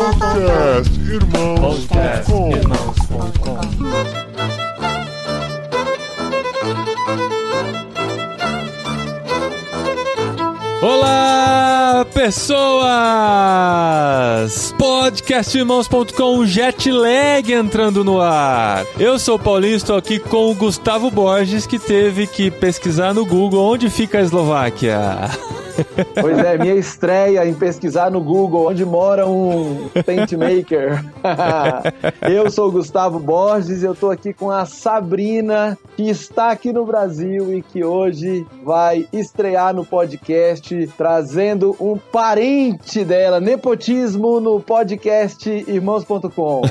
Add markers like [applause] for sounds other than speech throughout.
Podcast Irmãos.com Olá, pessoas! Podcastirmãos.com Jetlag entrando no ar. Eu sou o Paulinho, estou aqui com o Gustavo Borges, que teve que pesquisar no Google onde fica a Eslováquia. [laughs] Pois é, minha estreia em pesquisar no Google onde mora um paint maker. [laughs] eu sou o Gustavo Borges e eu tô aqui com a Sabrina, que está aqui no Brasil e que hoje vai estrear no podcast, trazendo um parente dela, nepotismo no podcast irmãos.com.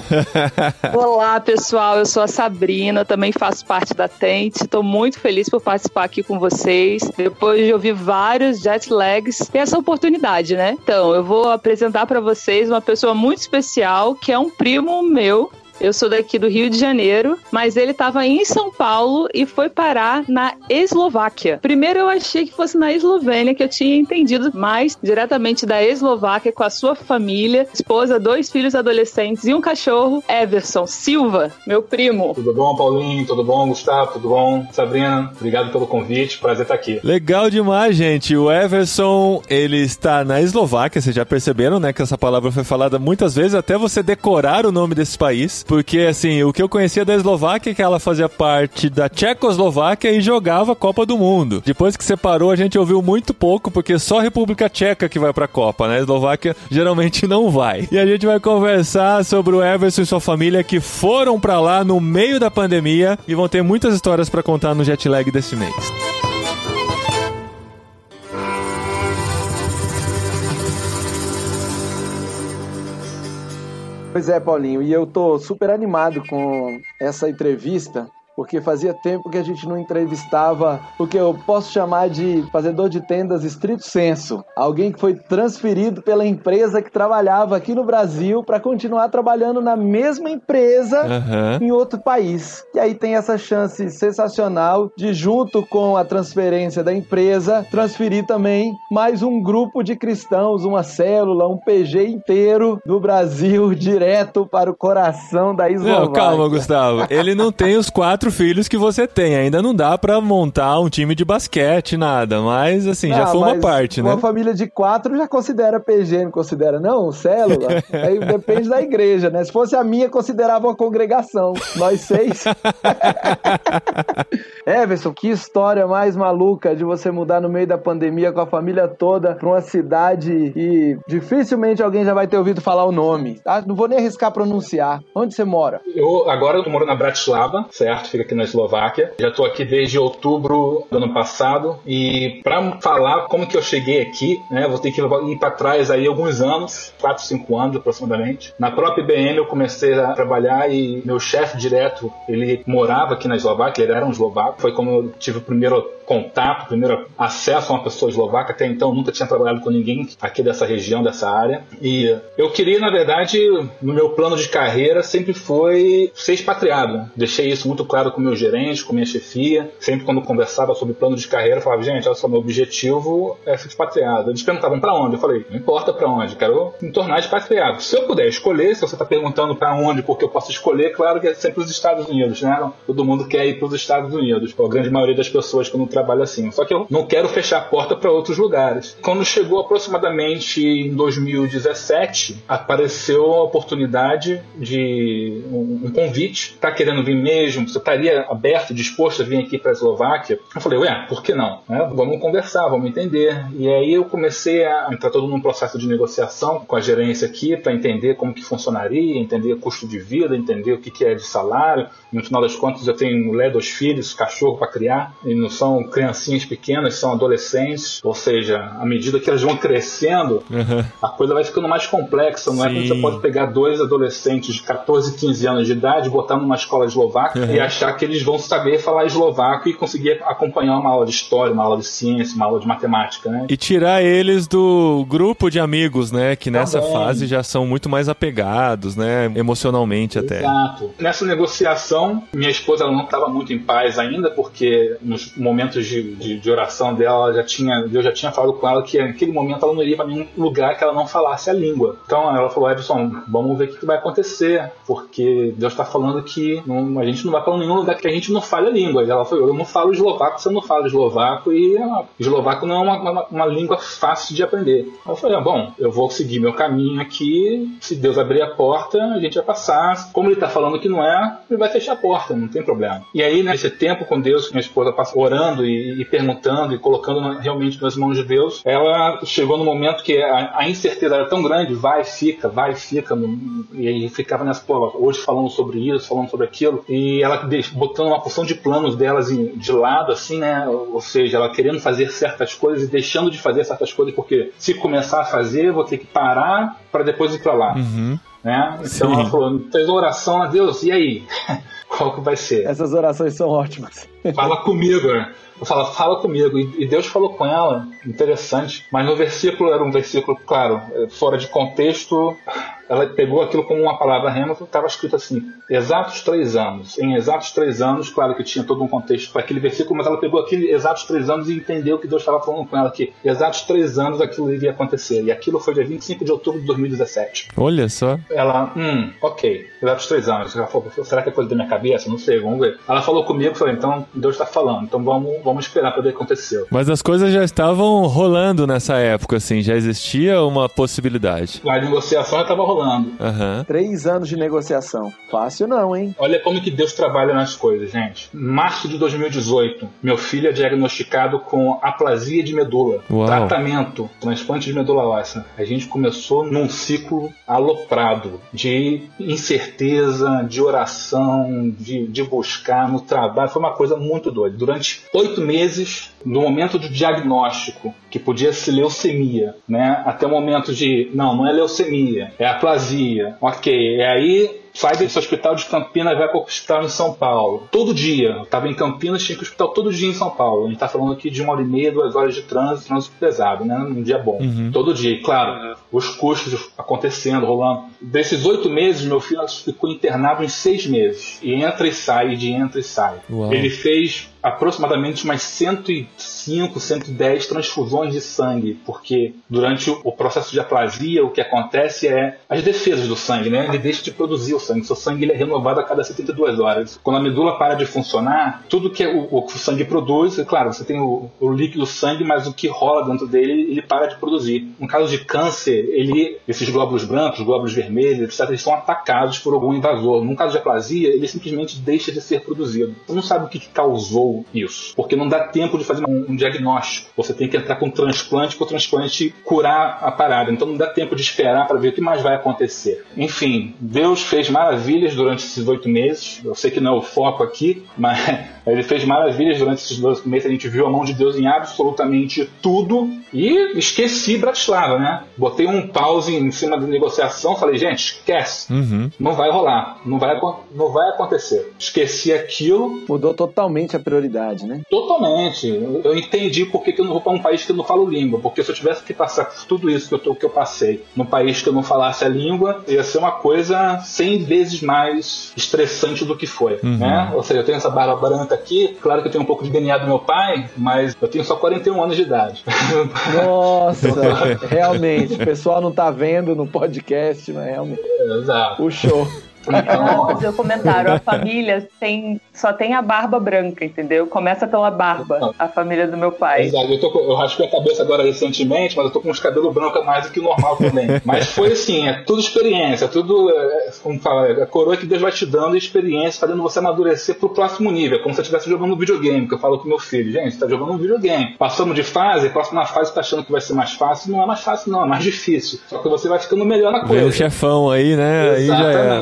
[laughs] Olá, pessoal, eu sou a Sabrina, também faço parte da Tente. Estou muito feliz por participar aqui com vocês. Depois de ouvir vários jet legs, tem essa oportunidade, né? Então, eu vou apresentar para vocês uma pessoa muito especial, que é um primo meu, eu sou daqui do Rio de Janeiro, mas ele estava em São Paulo e foi parar na Eslováquia. Primeiro eu achei que fosse na Eslovênia, que eu tinha entendido mais diretamente da Eslováquia com a sua família, esposa, dois filhos adolescentes e um cachorro, Everson Silva, meu primo. Tudo bom, Paulinho? Tudo bom, Gustavo? Tudo bom? Sabrina, obrigado pelo convite, prazer estar aqui. Legal demais, gente. O Everson, ele está na Eslováquia, vocês já perceberam, né, que essa palavra foi falada muitas vezes, até você decorar o nome desse país. Porque, assim, o que eu conhecia da Eslováquia é que ela fazia parte da Tchecoslováquia e jogava a Copa do Mundo. Depois que separou, a gente ouviu muito pouco, porque só a República Tcheca que vai pra Copa, né? A Eslováquia [laughs] geralmente não vai. E a gente vai conversar sobre o Everson e sua família que foram para lá no meio da pandemia e vão ter muitas histórias para contar no jet lag desse mês. Pois é, Paulinho, e eu tô super animado com essa entrevista, porque fazia tempo que a gente não entrevistava o que eu posso chamar de fazedor de tendas estrito senso. Alguém que foi transferido pela empresa que trabalhava aqui no Brasil para continuar trabalhando na mesma empresa Aham. em outro país. E aí tem essa chance sensacional de, junto com a transferência da empresa, transferir também mais um grupo de cristãos, uma célula, um PG inteiro do Brasil [laughs] direto para o coração da Eslováquia. Não, calma, Gustavo. Ele não tem os quatro filhos que você tem. Ainda não dá pra montar um time de basquete, nada. Mas, assim, já Ah, foi uma parte, né? Uma família de quatro já considera PG, não considera, não? Célula? [laughs] Aí depende da igreja, né? Se fosse a minha, considerava uma congregação. Nós seis. [laughs] Everson, que história mais maluca de você mudar no meio da pandemia com a família toda pra uma cidade e dificilmente alguém já vai ter ouvido falar o nome. tá? Não vou nem arriscar pronunciar. Onde você mora? Eu agora eu moro na Bratislava, certo? Fica aqui na Eslováquia. Já estou aqui desde outubro do ano passado e para falar como que eu cheguei aqui, né, vou ter que ir para trás aí alguns anos, 4, 5 anos aproximadamente. Na própria IBM eu comecei a trabalhar e meu chefe direto, ele morava aqui na Eslováquia, ele era um eslovaco. Foi como eu tive o primeiro contato, primeiro acesso a uma pessoa eslovaca. Até então nunca tinha trabalhado com ninguém aqui dessa região, dessa área. E eu queria, na verdade, no meu plano de carreira sempre foi ser expatriado. Deixei isso muito claro com o meu gerente, com minha chefia. Sempre quando conversava sobre plano de carreira, eu falava, gente, olha só, meu objetivo é ser expatriado. Eles perguntavam para onde? Eu falei, não importa para onde, quero me tornar expatriado. Se eu puder escolher, se você está perguntando para onde, porque eu posso escolher, claro que é sempre os Estados Unidos, né? Todo mundo quer ir para os Estados Unidos. A grande maioria das pessoas quando trabalha assim. Só que eu não quero fechar a porta para outros lugares. Quando chegou aproximadamente em 2017, apareceu a oportunidade de um, um convite. Tá querendo vir mesmo? Você estaria aberto, disposto a vir aqui para a Eslováquia? Eu falei, ué, por que não? Né? Vamos conversar, vamos entender. E aí eu comecei a entrar todo num processo de negociação com a gerência aqui para entender como que funcionaria, entender custo de vida, entender o que, que é de salário. No final das contas, eu tenho mulher, dois filhos, cachorro para criar, e não são criancinhas pequenas, são adolescentes. Ou seja, à medida que elas vão crescendo, Aham. a coisa vai ficando mais complexa. Não é como Sim. você pode pegar dois adolescentes de 14, 15 anos de idade, botar numa escola eslovaca Uhum. e achar achar que eles vão saber falar eslovaco e conseguir acompanhar uma aula de história, uma aula de ciência, uma aula de matemática, né? E tirar eles do grupo de amigos, né? Que nessa Também. fase já são muito mais apegados, né? Emocionalmente até. Exato. Nessa negociação, minha esposa não estava muito em paz ainda, porque nos momentos de, de, de oração dela, ela já tinha, Deus já tinha falado com ela que naquele momento ela não iria para nenhum lugar que ela não falasse a língua. Então ela falou: Edson, vamos ver o que, que vai acontecer, porque Deus está falando que não- a gente não vai para nenhum lugar que a gente não fale a língua. Ela falou: Eu não falo eslovaco, você não fala eslovaco, e eslovaco não é uma, uma, uma língua fácil de aprender. Eu falei: ah, Bom, eu vou seguir meu caminho aqui, se Deus abrir a porta, a gente vai passar. Como ele está falando que não é, ele vai fechar a porta, não tem problema. E aí, nesse tempo com Deus, minha esposa passou orando e, e perguntando e colocando na- realmente nas mãos de Deus, ela chegou no momento que a, a incerteza era tão grande, vai, fica, vai, fica, e aí ficava nessa, pô, hoje falando sobre isso, falando sobre aquilo, e ela botando uma porção de planos delas em- de lado, assim, né? Ou seja, ela querendo fazer certas coisas e deixando de fazer certas coisas, porque se começar a fazer, eu vou ter que parar para depois ir para lá. Uhum. Né? Então Sim. ela falou, fez oração a Deus, e aí? [laughs] Qual que vai ser? Essas orações são ótimas. Fala comigo, né? Eu falo, fala comigo. E Deus falou com ela, interessante. Mas no versículo era um versículo, claro, fora de contexto. Ela pegou aquilo como uma palavra rema, estava escrito assim: exatos três anos. Em exatos três anos, claro que tinha todo um contexto para aquele versículo, mas ela pegou aquele exatos três anos e entendeu que Deus estava falando com ela que exatos três anos aquilo iria acontecer. E aquilo foi dia 25 de outubro de 2017. Olha só. Ela, hum, ok, exatos três anos. Ela falou, será que é coisa da minha cabeça? Não sei, vamos ver. Ela falou comigo, falei, então Deus está falando, então vamos, vamos esperar para ver o que aconteceu. Mas as coisas já estavam rolando nessa época, assim, já existia uma possibilidade. A negociação já estava rolando. Aham. Três anos de negociação. Fácil não, hein? Olha como que Deus trabalha nas coisas, gente. Março de 2018, meu filho é diagnosticado com aplasia de medula. Uau. Tratamento, transplante de medula óssea. A gente começou num ciclo aloprado de incerteza, de oração, de, de buscar no trabalho. Foi uma coisa muito doida. Durante oito meses, no momento do diagnóstico, que podia ser leucemia, né? Até o momento de, não, não é leucemia, é aplasia. Ok, e aí sai desse hospital de Campinas vai para o hospital em São Paulo. Todo dia. Eu Tava em Campinas, tinha que ir hospital todo dia em São Paulo. A gente tá falando aqui de uma hora e meia, duas horas de trânsito, trânsito pesado, né? Um dia bom. Todo dia. E claro, os custos acontecendo, rolando. Desses oito meses, meu filho ficou internado em seis meses. E entra e sai, de entra e sai. Uau. Ele fez aproximadamente umas 105, 110 transfusões de sangue, porque durante o processo de aplasia o que acontece é as defesas do sangue, né? Ele deixa de produzir o sangue, seu sangue ele é renovado a cada 72 horas. Quando a medula para de funcionar, tudo que o, o sangue produz, é claro, você tem o, o líquido sangue, mas o que rola dentro dele, ele para de produzir. No caso de câncer, ele, esses glóbulos brancos, glóbulos vermelhos, etc., eles são atacados por algum invasor. No caso de aplasia, ele simplesmente deixa de ser produzido. Você não sabe o que que isso, porque não dá tempo de fazer um, um diagnóstico. Você tem que entrar com um transplante para o transplante curar a parada. Então não dá tempo de esperar para ver o que mais vai acontecer. Enfim, Deus fez maravilhas durante esses oito meses. Eu sei que não é o foco aqui, mas [laughs] ele fez maravilhas durante esses oito meses. A gente viu a mão de Deus em absolutamente tudo e esqueci Bratislava, né? Botei um pause em cima da negociação, falei, gente, esquece. Uhum. Não vai rolar, não vai, não vai acontecer. Esqueci aquilo Mudou totalmente a prioridade, né? totalmente. Eu eu entendi por que, que eu não vou para um país que eu não falo língua. Porque se eu tivesse que passar por tudo isso que eu, tô- que eu passei num país que eu não falasse a língua, ia ser uma coisa 100 vezes mais estressante do que foi. Né? Ou seja, eu tenho essa barba branca aqui, claro que eu tenho um pouco de DNA do meu pai, mas eu tenho só 41 anos de idade. [laughs] Nossa, realmente. O pessoal não tá vendo no podcast, mas realmente Exato. puxou. Ela Então, fazer o comentário. A família tem, só tem a barba branca, entendeu? Começa pela barba, a família do meu pai. Exato, eu, tô eu raspei a cabeça agora recentemente, mas eu tô com uns cabelos brancos mais do que o normal também. [laughs] mas foi assim, é tudo experiência, é tudo, é, como fala, é a coroa que Deus vai te dando e experiência, fazendo você amadurecer pro próximo nível. É como se você estivesse jogando um videogame, que eu falo com meu filho, gente, você tá jogando um videogame. Passamos de fase, próxima fase tá achando que vai ser mais fácil, não é mais fácil não, é mais difícil. Só que você vai ficando melhor na coisa. o chefão aí, né? Aí já é.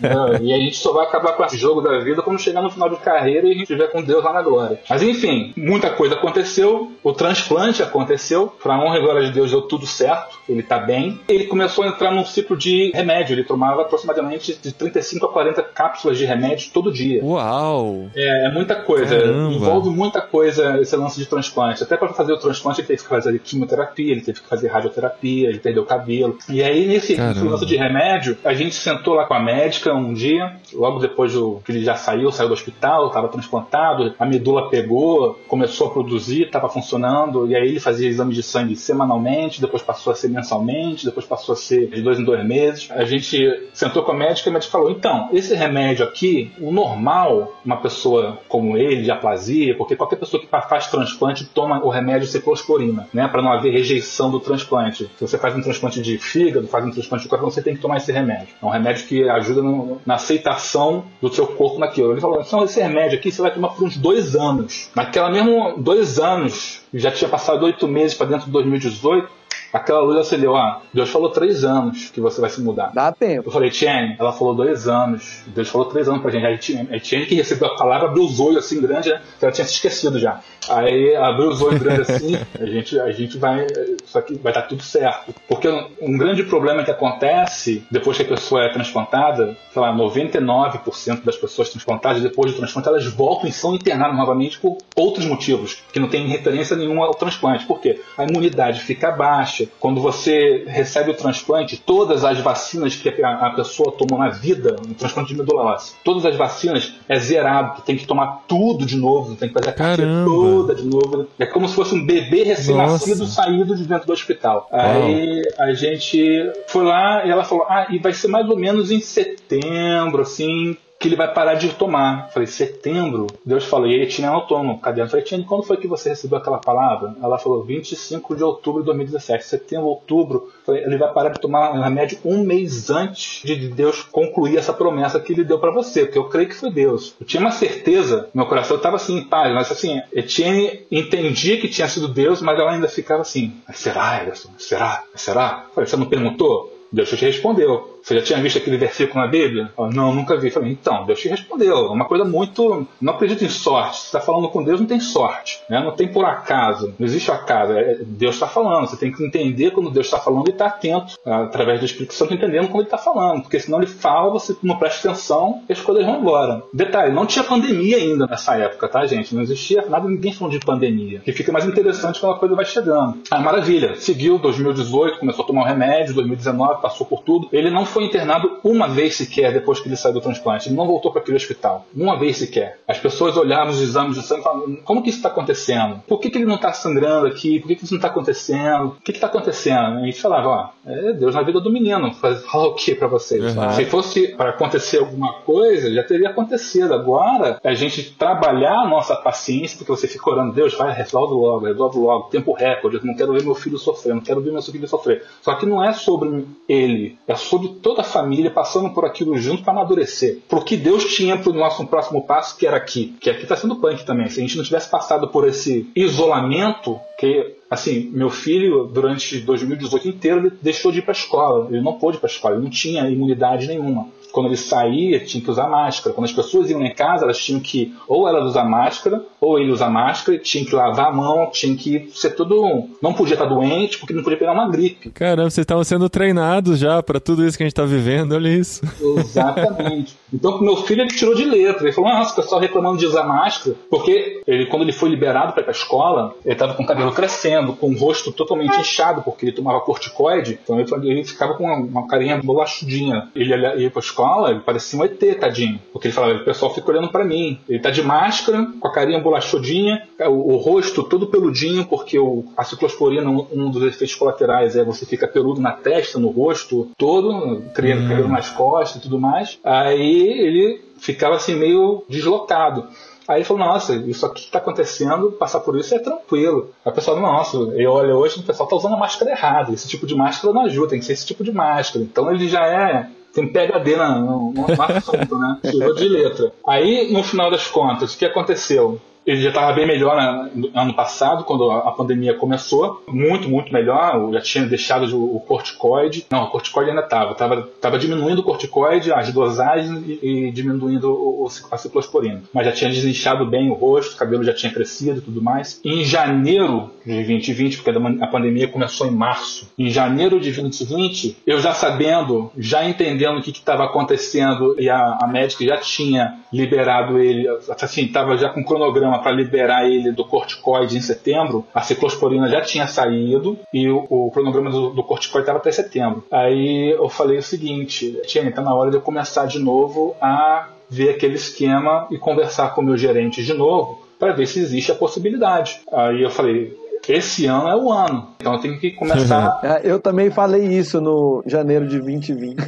Não, e a gente só vai acabar com esse jogo da vida quando chegar no final de carreira e a gente estiver com Deus lá na glória. Mas enfim, muita coisa aconteceu, o transplante aconteceu, pra honra e glória de Deus deu tudo certo, ele tá bem. Ele começou a entrar num ciclo de remédio, ele tomava aproximadamente de 35 a 40 cápsulas de remédio todo dia. Uau! É, é muita coisa, Caramba. envolve muita coisa esse lance de transplante. Até para fazer o transplante ele teve que fazer quimioterapia, ele teve que fazer radioterapia, ele perdeu o cabelo. E aí nesse Caramba. lance de remédio, a gente sentou lá com a médica um dia, logo depois do, que ele já saiu, saiu do hospital, estava transplantado, a medula pegou, começou a produzir, estava funcionando, e aí ele fazia exame de sangue semanalmente, depois passou a ser mensalmente, depois passou a ser de dois em dois meses. A gente sentou com a médica e a médica falou: então, esse remédio aqui, o normal, uma pessoa como ele, de aplasia, porque qualquer pessoa que faz transplante toma o remédio ciclosporina, né, para não haver rejeição do transplante. Se você faz um transplante de fígado, faz um transplante de coração, você tem que tomar esse remédio. É um remédio que ajuda no- na aceitação do seu corpo naquilo. Ele falou: então, esse remédio aqui você vai tomar por uns dois anos. Naquela mesmo dois anos, já tinha passado oito meses para dentro de 2018. Aquela luz acendeu, ah, Deus falou três anos que você vai se mudar. Dá tempo. Eu falei, Tiene, ela falou dois anos. Deus falou três anos pra gente. A Tiene que recebeu a palavra abriu os olhos assim grande, né? que ela tinha se esquecido já. Aí abriu os olhos grandes assim, a gente, a gente vai. Isso aqui vai dar tudo certo. Porque um grande problema que acontece depois que a pessoa é transplantada, sei lá, 99% das pessoas transplantadas, depois de transplante, elas voltam e são internadas novamente por outros motivos, que não tem referência nenhuma ao transplante. Por quê? A imunidade fica baixa. Quando você recebe o transplante, todas as vacinas que a, pessoa tomou na vida, no transplante de medula óssea, todas as vacinas é zerado, tem que tomar tudo de novo, tem que fazer a Caramba. toda de novo. É como se fosse um bebê recém-nascido saído de dentro do hospital. Aí a gente foi lá e ela falou: Ah, e vai ser mais ou menos em setembro, assim. Que ele vai parar de tomar. Falei, setembro? Deus falou, e ele tinha anotou no caderno. Falei, Tiane, quando foi que você recebeu aquela palavra? Ela falou, 25 de outubro de 2017. Setembro, outubro. Falei, ele vai parar de tomar remédio um mês antes de Deus concluir essa promessa que ele deu pra você, porque eu creio que foi Deus. Eu tinha uma certeza, meu coração estava assim em paz, mas assim, Etienne entendia que tinha sido Deus, mas ela ainda ficava assim: "Mas será, Ederson? Será? Será? Falei, você não perguntou? Deus te respondeu. Você já tinha visto aquele versículo na Bíblia? Não, nunca vi. Falei, então, Deus te respondeu. É uma coisa muito. Não acredito em sorte. Você está falando com Deus, não tem sorte. Né? Não tem por acaso. Não existe acaso. É- Deus está falando. Você tem que entender quando Deus está falando e estar atento, através do Espírito Santo, entendendo quando ele está falando. Porque senão ele fala, você não presta atenção e as coisas vão embora. Detalhe, não tinha pandemia ainda nessa época, tá, gente? Não existia nada, ninguém falando de pandemia. Que fica mais interessante quando a coisa vai chegando. Ah, maravilha. Seguiu 2018, começou a tomar o remédio, 2019, passou por tudo. Ele não foi internado uma vez sequer depois que ele saiu do transplante. Ele não voltou para aquele hospital. Uma vez sequer. As pessoas olhavam os exames de sangue e falavam: como que isso está acontecendo? Por que, que ele não está sangrando aqui? Por que, que isso não está acontecendo? O que está acontecendo? E a gente falava: ó, é Deus na vida do menino. [laughs] Falar o que para vocês? Uhum. Se fosse para acontecer alguma coisa, já teria acontecido. Agora, a gente trabalhar a nossa paciência, porque você fica orando, Deus, vai, resolve logo, resolve logo, tempo recorde, eu não quero ver meu filho sofrer, não quero ver meu filho sofrer. Só que não é sobre ele, é sobre toda a família passando por aquilo junto para amadurecer. Pro que Deus tinha pro nosso próximo passo, que era aqui. Que aqui tá sendo punk também. Se a gente não tivesse passado por esse isolamento, que Assim, meu filho, durante 2018 inteiro, ele deixou de ir para a escola. Ele não pôde ir para a escola, ele não tinha imunidade nenhuma. Quando ele saía, tinha que usar máscara. Quando as pessoas iam em casa, elas tinham que, ou ela usar máscara, ou ele usar máscara, tinha que lavar a mão, tinha que ser tudo. Não podia estar doente, porque não podia pegar uma gripe. Caramba, vocês estavam sendo treinados já pra tudo isso que a gente tá vivendo, olha isso. Exatamente. [laughs] Então, meu filho ele tirou de letra. Ele falou: Nossa, o pessoal reclamando de usar máscara. Porque ele, quando ele foi liberado para ir para a escola, ele estava com o cabelo crescendo, com o rosto totalmente inchado, porque ele tomava corticoide. Então, ele, ficava com uma, uma carinha bolachudinha. Ele ia, ia para a escola, ele parecia um ET, tadinho. Porque ele falava: O pessoal fica olhando para mim. Ele tá de máscara, com a carinha bolachudinha, o, o rosto todo peludinho, porque o, a ciclosporina, um, um dos efeitos colaterais é você fica peludo na testa, no rosto todo, criando cabelo nas costas e tudo mais. Aí ele ficava assim meio deslocado. Aí ele falou, nossa, isso aqui que está acontecendo, passar por isso é tranquilo. Aí o pessoal, nossa, eu olho hoje, o pessoal está usando a máscara errada. Esse tipo de máscara não ajuda, tem que ser esse tipo de máscara. Então ele já é. Tem PHD na, no, no assunto, né? Tirou de letra. Aí, no final das contas, o que aconteceu? Ele já estava bem melhor no ano passado, quando a, pandemia começou. Muito, muito melhor. Já tinha deixado o, o corticoide. Não, o corticoide ainda estava. Estava tava diminuindo o corticoide, as dosagens e, e diminuindo o, o, a ciclosporina. Mas já tinha desinchado bem o rosto, o cabelo já tinha crescido e tudo mais. Em janeiro de 2020, porque a pandemia começou em março, em janeiro de 2020, eu já sabendo, já entendendo o que estava acontecendo e a, a médica já tinha liberado ele, assim, estava já com cronograma para liberar ele do corticoide em setembro, a ciclosporina já tinha saído e o, o cronograma do, do corticoide estava até setembro. Aí eu falei o seguinte, Tiene, está na hora de eu começar de novo a ver aquele esquema e conversar com o meu gerente de novo para ver se existe a possibilidade. Aí eu falei, esse ano é o ano. Então eu tenho que começar. É, [laughs] eu também falei isso no janeiro de 2020.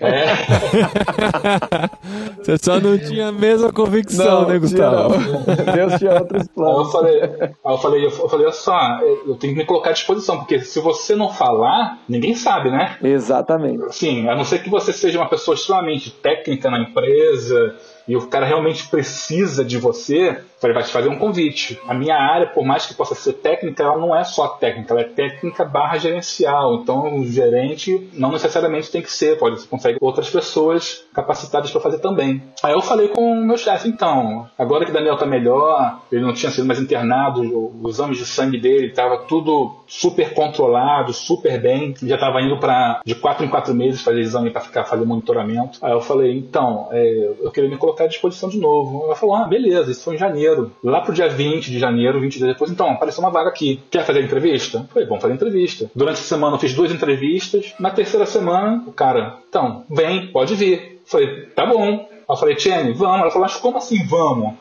É. [laughs] Você só não tinha a mesma convicção, não, né, Gustavo? Tinha, [laughs] Deus tinha outros planos. Aí eu falei, aí eu falei, eu falei, olha só, eu tenho que me colocar à disposição, porque se você não falar, ninguém sabe, né? Exatamente. Sim, a não ser que você seja uma pessoa extremamente técnica na empresa e o cara realmente precisa de você, vai te fazer um convite. A minha área, por mais que possa ser técnica, ela não é só técnica, ela é técnica barra gerencial. Então o gerente não necessariamente tem que ser, pode você consegue outras pessoas capacitadas para fazer também. Aí eu falei com o meu chefe, então, agora que o Daniel tá melhor, ele não tinha sido mais internado, os exames de sangue dele estava tudo super controlado, super bem, já estava indo para de quatro em quatro meses fazer exame para ficar fazer monitoramento. Aí eu falei, então, é, eu queria me colocar à disposição de novo. Ela falou, ah, beleza, isso foi em janeiro. Lá pro dia 20 de janeiro, 20 dias depois, então, apareceu uma vaga aqui. Quer fazer entrevista? Falei, vamos fazer entrevista. Durante a semana eu fiz duas entrevistas. Na terceira semana, o cara, então, vem, pode vir. Falei, tá bom. Eu falei, Tiene, vamos. Ela falou, mas como assim vamos?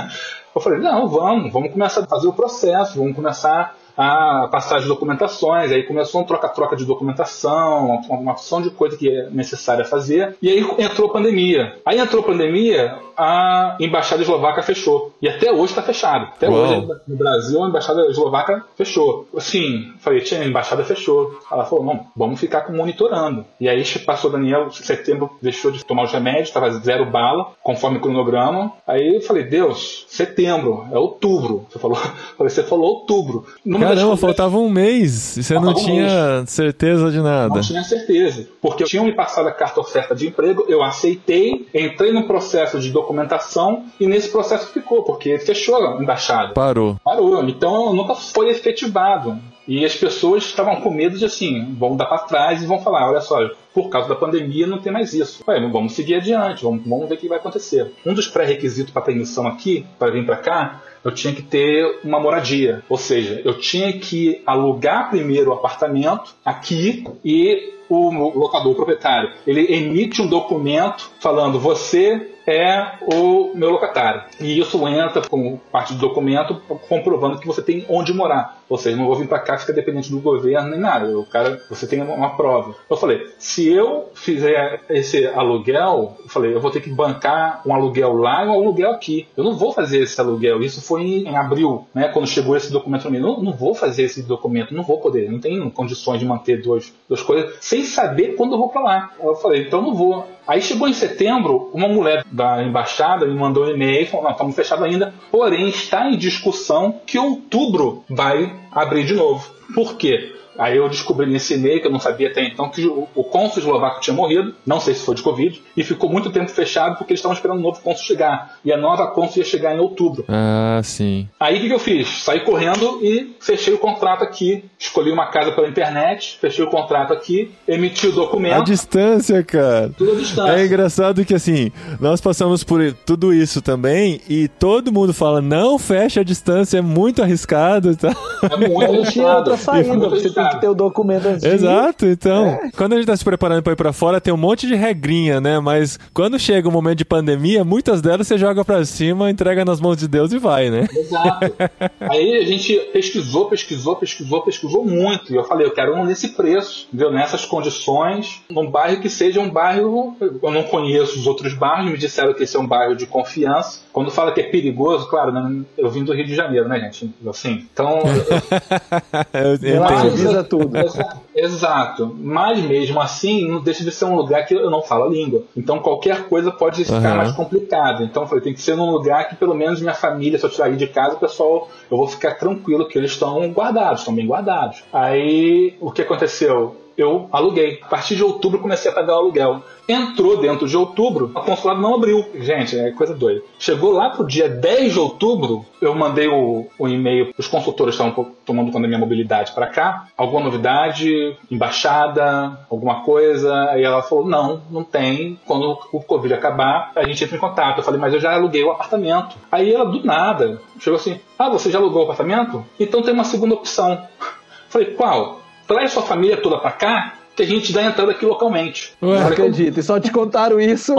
[laughs] eu falei, não, vamos, vamos começar a fazer o processo, vamos começar a passar as documentações, aí começou um troca-troca de documentação, uma opção de coisa que é necessária fazer, e aí entrou a pandemia. Aí entrou a pandemia, a embaixada eslovaca fechou. E até hoje está fechado. Até Uau. hoje no Brasil a embaixada eslovaca fechou. Assim, falei, tinha a embaixada fechou. Ela falou, não, vamos ficar monitorando. E aí passou Daniel, setembro deixou de tomar os remédios, estava zero bala, conforme o cronograma. Aí eu falei, Deus, setembro, é outubro. Você falou, [laughs] falei, você falou outubro. Caramba, faltava um mês e você não tinha um certeza de nada. Não tinha certeza. Porque eu tinha me passado a carta oferta de emprego, eu aceitei, entrei no processo de documentação e nesse processo ficou, porque fechou a embaixada. Parou. Parou. Então nunca foi efetivado. E as pessoas estavam com medo de assim, vão dar para trás e vão falar, olha só, por causa da pandemia não tem mais isso. Ué, vamos seguir adiante, vamos, vamos ver o que vai acontecer. Um dos pré-requisitos para permissão aqui, para vir para cá, eu tinha que ter uma moradia. Ou seja, eu tinha que alugar primeiro o apartamento aqui e o locador, o proprietário, ele emite um documento falando você é o meu locatário. E isso entra como parte do documento comprovando que você tem onde morar. Ou seja, não vou vir para cá ficar dependente do governo nem nada. O cara, você tem uma prova. Eu falei, se eu fizer esse aluguel, eu falei, eu vou ter que bancar um aluguel lá e um aluguel aqui. Eu não vou fazer esse aluguel. Isso foi em abril, né? Quando chegou esse documento para mim. Não, não vou fazer esse documento, não vou poder. Não tenho condições de manter duas, duas coisas sem saber quando eu vou para lá. Eu falei, então não vou. Aí chegou em setembro, uma mulher da embaixada me mandou um e-mail falou: não, estamos fechados ainda, porém está em discussão que outubro vai abrir de novo. Por quê? Aí eu descobri nesse e-mail, que eu não sabia até então, que o, o cônsul eslovaco tinha morrido, não sei se foi de Covid, e ficou muito tempo fechado porque eles estavam esperando o novo cônsul chegar. E a nova cônsul ia chegar em outubro. Ah, sim. Aí o que, que eu fiz? Saí correndo e fechei o contrato aqui. Escolhi uma casa pela internet, fechei o contrato aqui, emiti o documento. A distância, cara. Tudo à distância. É engraçado que assim, nós passamos por tudo isso também e todo mundo fala: não fecha a distância, é muito arriscado. Tá? É muito arriscado. Não tinha outra saída, você tem que ter o documento antes Exato, então. É. Quando a gente tá se preparando pra ir pra fora, tem um monte de regrinha, né? Mas quando chega o um momento de pandemia, muitas delas você joga pra cima, entrega nas mãos de Deus e vai, né? Exato. [laughs] Aí a gente pesquisou, pesquisou, pesquisou, pesquisou muito. E eu falei, eu quero um nesse preço, entendeu? Nessas condições, num bairro que seja um bairro. Eu não conheço os outros bairros, me disseram que esse é um bairro de confiança. Quando fala que é perigoso, claro, né? eu vim do Rio de Janeiro, né, gente? Assim, então. [laughs] eu, eu, eu Tudo. [laughs] Exa- Exato. Mas mesmo assim, não deixa de ser um lugar que eu não falo a língua. Então qualquer coisa pode ficar Aham. mais complicado. Então eu falei, tem que ser num lugar que pelo menos minha família, se eu sair de casa, o pessoal, eu vou ficar tranquilo que eles estão guardados, estão bem guardados. Aí o que aconteceu? Eu aluguei. A partir de outubro eu comecei a pagar o aluguel. Entrou dentro de outubro, o consulado não abriu. Gente, é coisa doida. Chegou lá pro dia 10 de outubro, eu mandei o, o e-mail, os consultores estavam tomando conta da minha mobilidade para cá. Alguma novidade? Embaixada? Alguma coisa? Aí ela falou: não, não tem. Quando o Covid acabar, a gente entra em contato. Eu falei: mas eu já aluguei o apartamento. Aí ela, do nada, chegou assim: ah, você já alugou o apartamento? Então tem uma segunda opção. [laughs] Falei: qual? Traz sua família toda para cá que a gente dá entrada aqui localmente. Não Falei, acredito. E só te contaram isso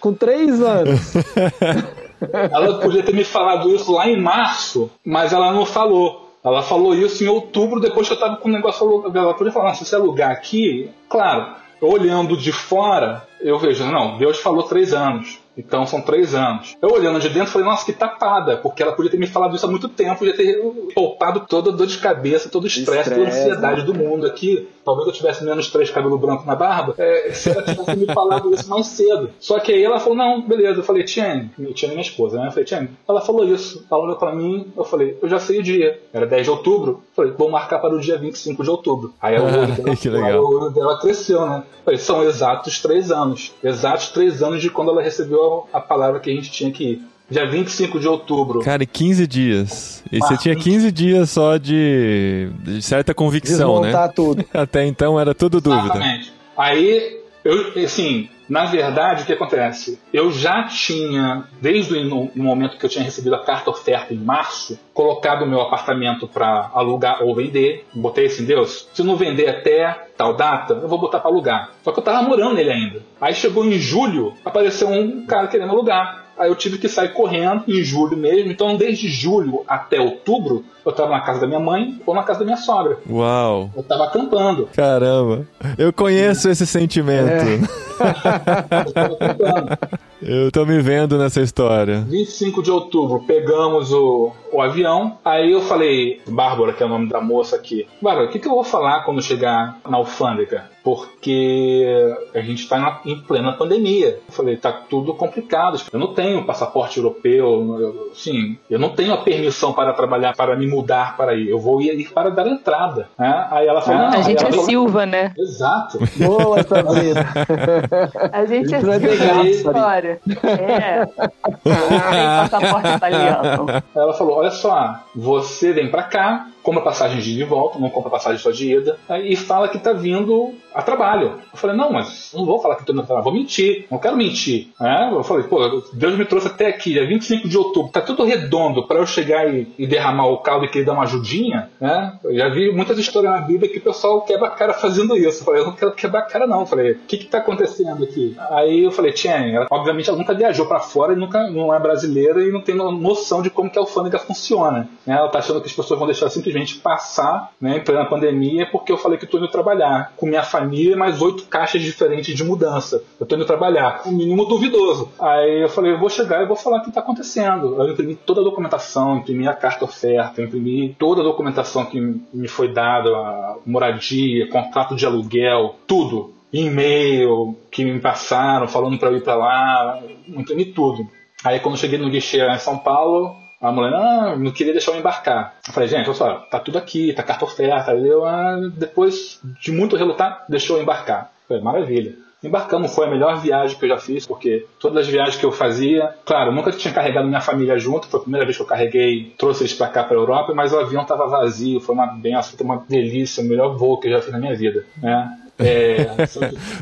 com três anos. [laughs] Ela podia ter me falado isso lá em março, mas ela não falou. Ela falou isso em outubro, depois que eu tava com o negócio alugado. Ela podia falar, se você alugar aqui, claro, olhando de fora, eu vejo, não, Deus falou três anos. Então são três anos. Eu olhando de dentro falei, nossa, que tapada, porque ela podia ter me falado isso há muito tempo, podia ter poupado toda a dor de cabeça, todo o estresse, toda a ansiedade do mundo aqui. Talvez eu tivesse menos três cabelo branco na barba, é, se ela tivesse me falado isso mais cedo. Só que aí ela falou, não, beleza. Eu falei, Tiane, Tiane é minha esposa, né? Eu falei, Tiane, ela falou isso. Ela olhou pra mim, eu falei, eu já sei o dia. Era 10 de outubro. Eu falei, vou marcar para o dia 25 de outubro. Aí [laughs] o olho dela, Que legal. olho dela cresceu, né? Eu falei, são exatos três anos. Exatos três anos de quando ela recebeu a palavra que a gente tinha que ir. Dia 25 de outubro. Cara, e 15 dias. E você Ah, tinha 15 dias só de, de certa convicção, né? Desmontar tudo. [laughs] Até então era tudo dúvida. Exatamente. Aí, eu, assim, na verdade, o que acontece? Eu já tinha, desde o momento que eu tinha recebido a carta oferta em março, colocado o meu apartamento para alugar ou vender. Botei assim, Deus, se não vender até tal data, eu vou botar para alugar. Só que eu tava morando nele ainda. Aí chegou em julho, apareceu um cara querendo alugar. Aí eu tive que sair correndo em julho mesmo. Então, desde julho até outubro, eu estava na casa da minha mãe ou na casa da minha sogra. Uau. Eu estava acampando. Caramba. Eu conheço esse sentimento. [laughs] Eu tava acampando. Eu tô me vendo nessa história. 25 de outubro, pegamos o, o avião. Aí eu falei, Bárbara, que é o nome da moça aqui, Bárbara, o que, que eu vou falar quando chegar na alfândega? Porque a gente está na- em plena pandemia. Eu falei, tá tudo complicado. Eu não tenho passaporte europeu, eu, assim, eu não tenho a permissão para trabalhar, para me mudar para aí. Eu vou ir para dar entrada. né? Aí ela falou, Ah, não, A gente é falou, Silva, né? Exato. Boa, Sabrina. [laughs] A gente é Silva legal, É. [laughs] Passaporte italiano. Aí ela falou: Olha só, você vem pra cá, compra passagem de ida e volta, não compra passagem só de ida, e fala que tá vindo a trabalho. Eu falei: Não, mas não vou falar que tô indo a trabalho, vou mentir, não quero mentir. né? Eu falei: Pô, Deus me trouxe até aqui, dia 25 de outubro, tá tudo redondo pra eu chegar e, e derramar o caldo e querer dar uma ajudinha, né? Eu já vi muitas histórias na Bíblia que o pessoal quebra a cara fazendo isso. Eu falei: Eu não quero quebrar a cara, não. Eu falei: O que que tá acontecendo aqui? Aí eu falei: Tiane, ela- obviamente ela nunca viajou pra fora e nunca não é brasileira e não tem no- noção de como que a alfândega funciona. né? Ela tá achando que as pessoas vão deixar simplesmente passar, né, plena pandemia, porque eu falei que tô indo trabalhar com minha família mais oito caixas diferentes de mudança. Eu tô indo trabalhar, o mínimo duvidoso. Aí eu falei, eu vou chegar e vou falar o que tá acontecendo. Eu imprimi toda a documentação, imprimi a carta oferta, imprimi toda a documentação que me foi dada, a moradia, contrato de aluguel, tudo e-mail que me passaram falando para ir para lá, imprimi tudo. Aí quando eu cheguei no guichê em São Paulo, a mulher ah, não queria deixar eu embarcar. Eu falei, gente, olha só, tá tudo aqui, tá carta oferta. Ah, depois de muito relutar, deixou eu embarcar. Eu falei, maravilha. Embarcamos, foi a melhor viagem que eu já fiz, porque todas as viagens que eu fazia, claro, nunca tinha carregado minha família junto, foi a primeira vez que eu carreguei, trouxe eles pra cá, pra Europa, mas o avião tava vazio, foi uma benção, foi uma delícia, o melhor voo que eu já fiz na minha vida, né? É,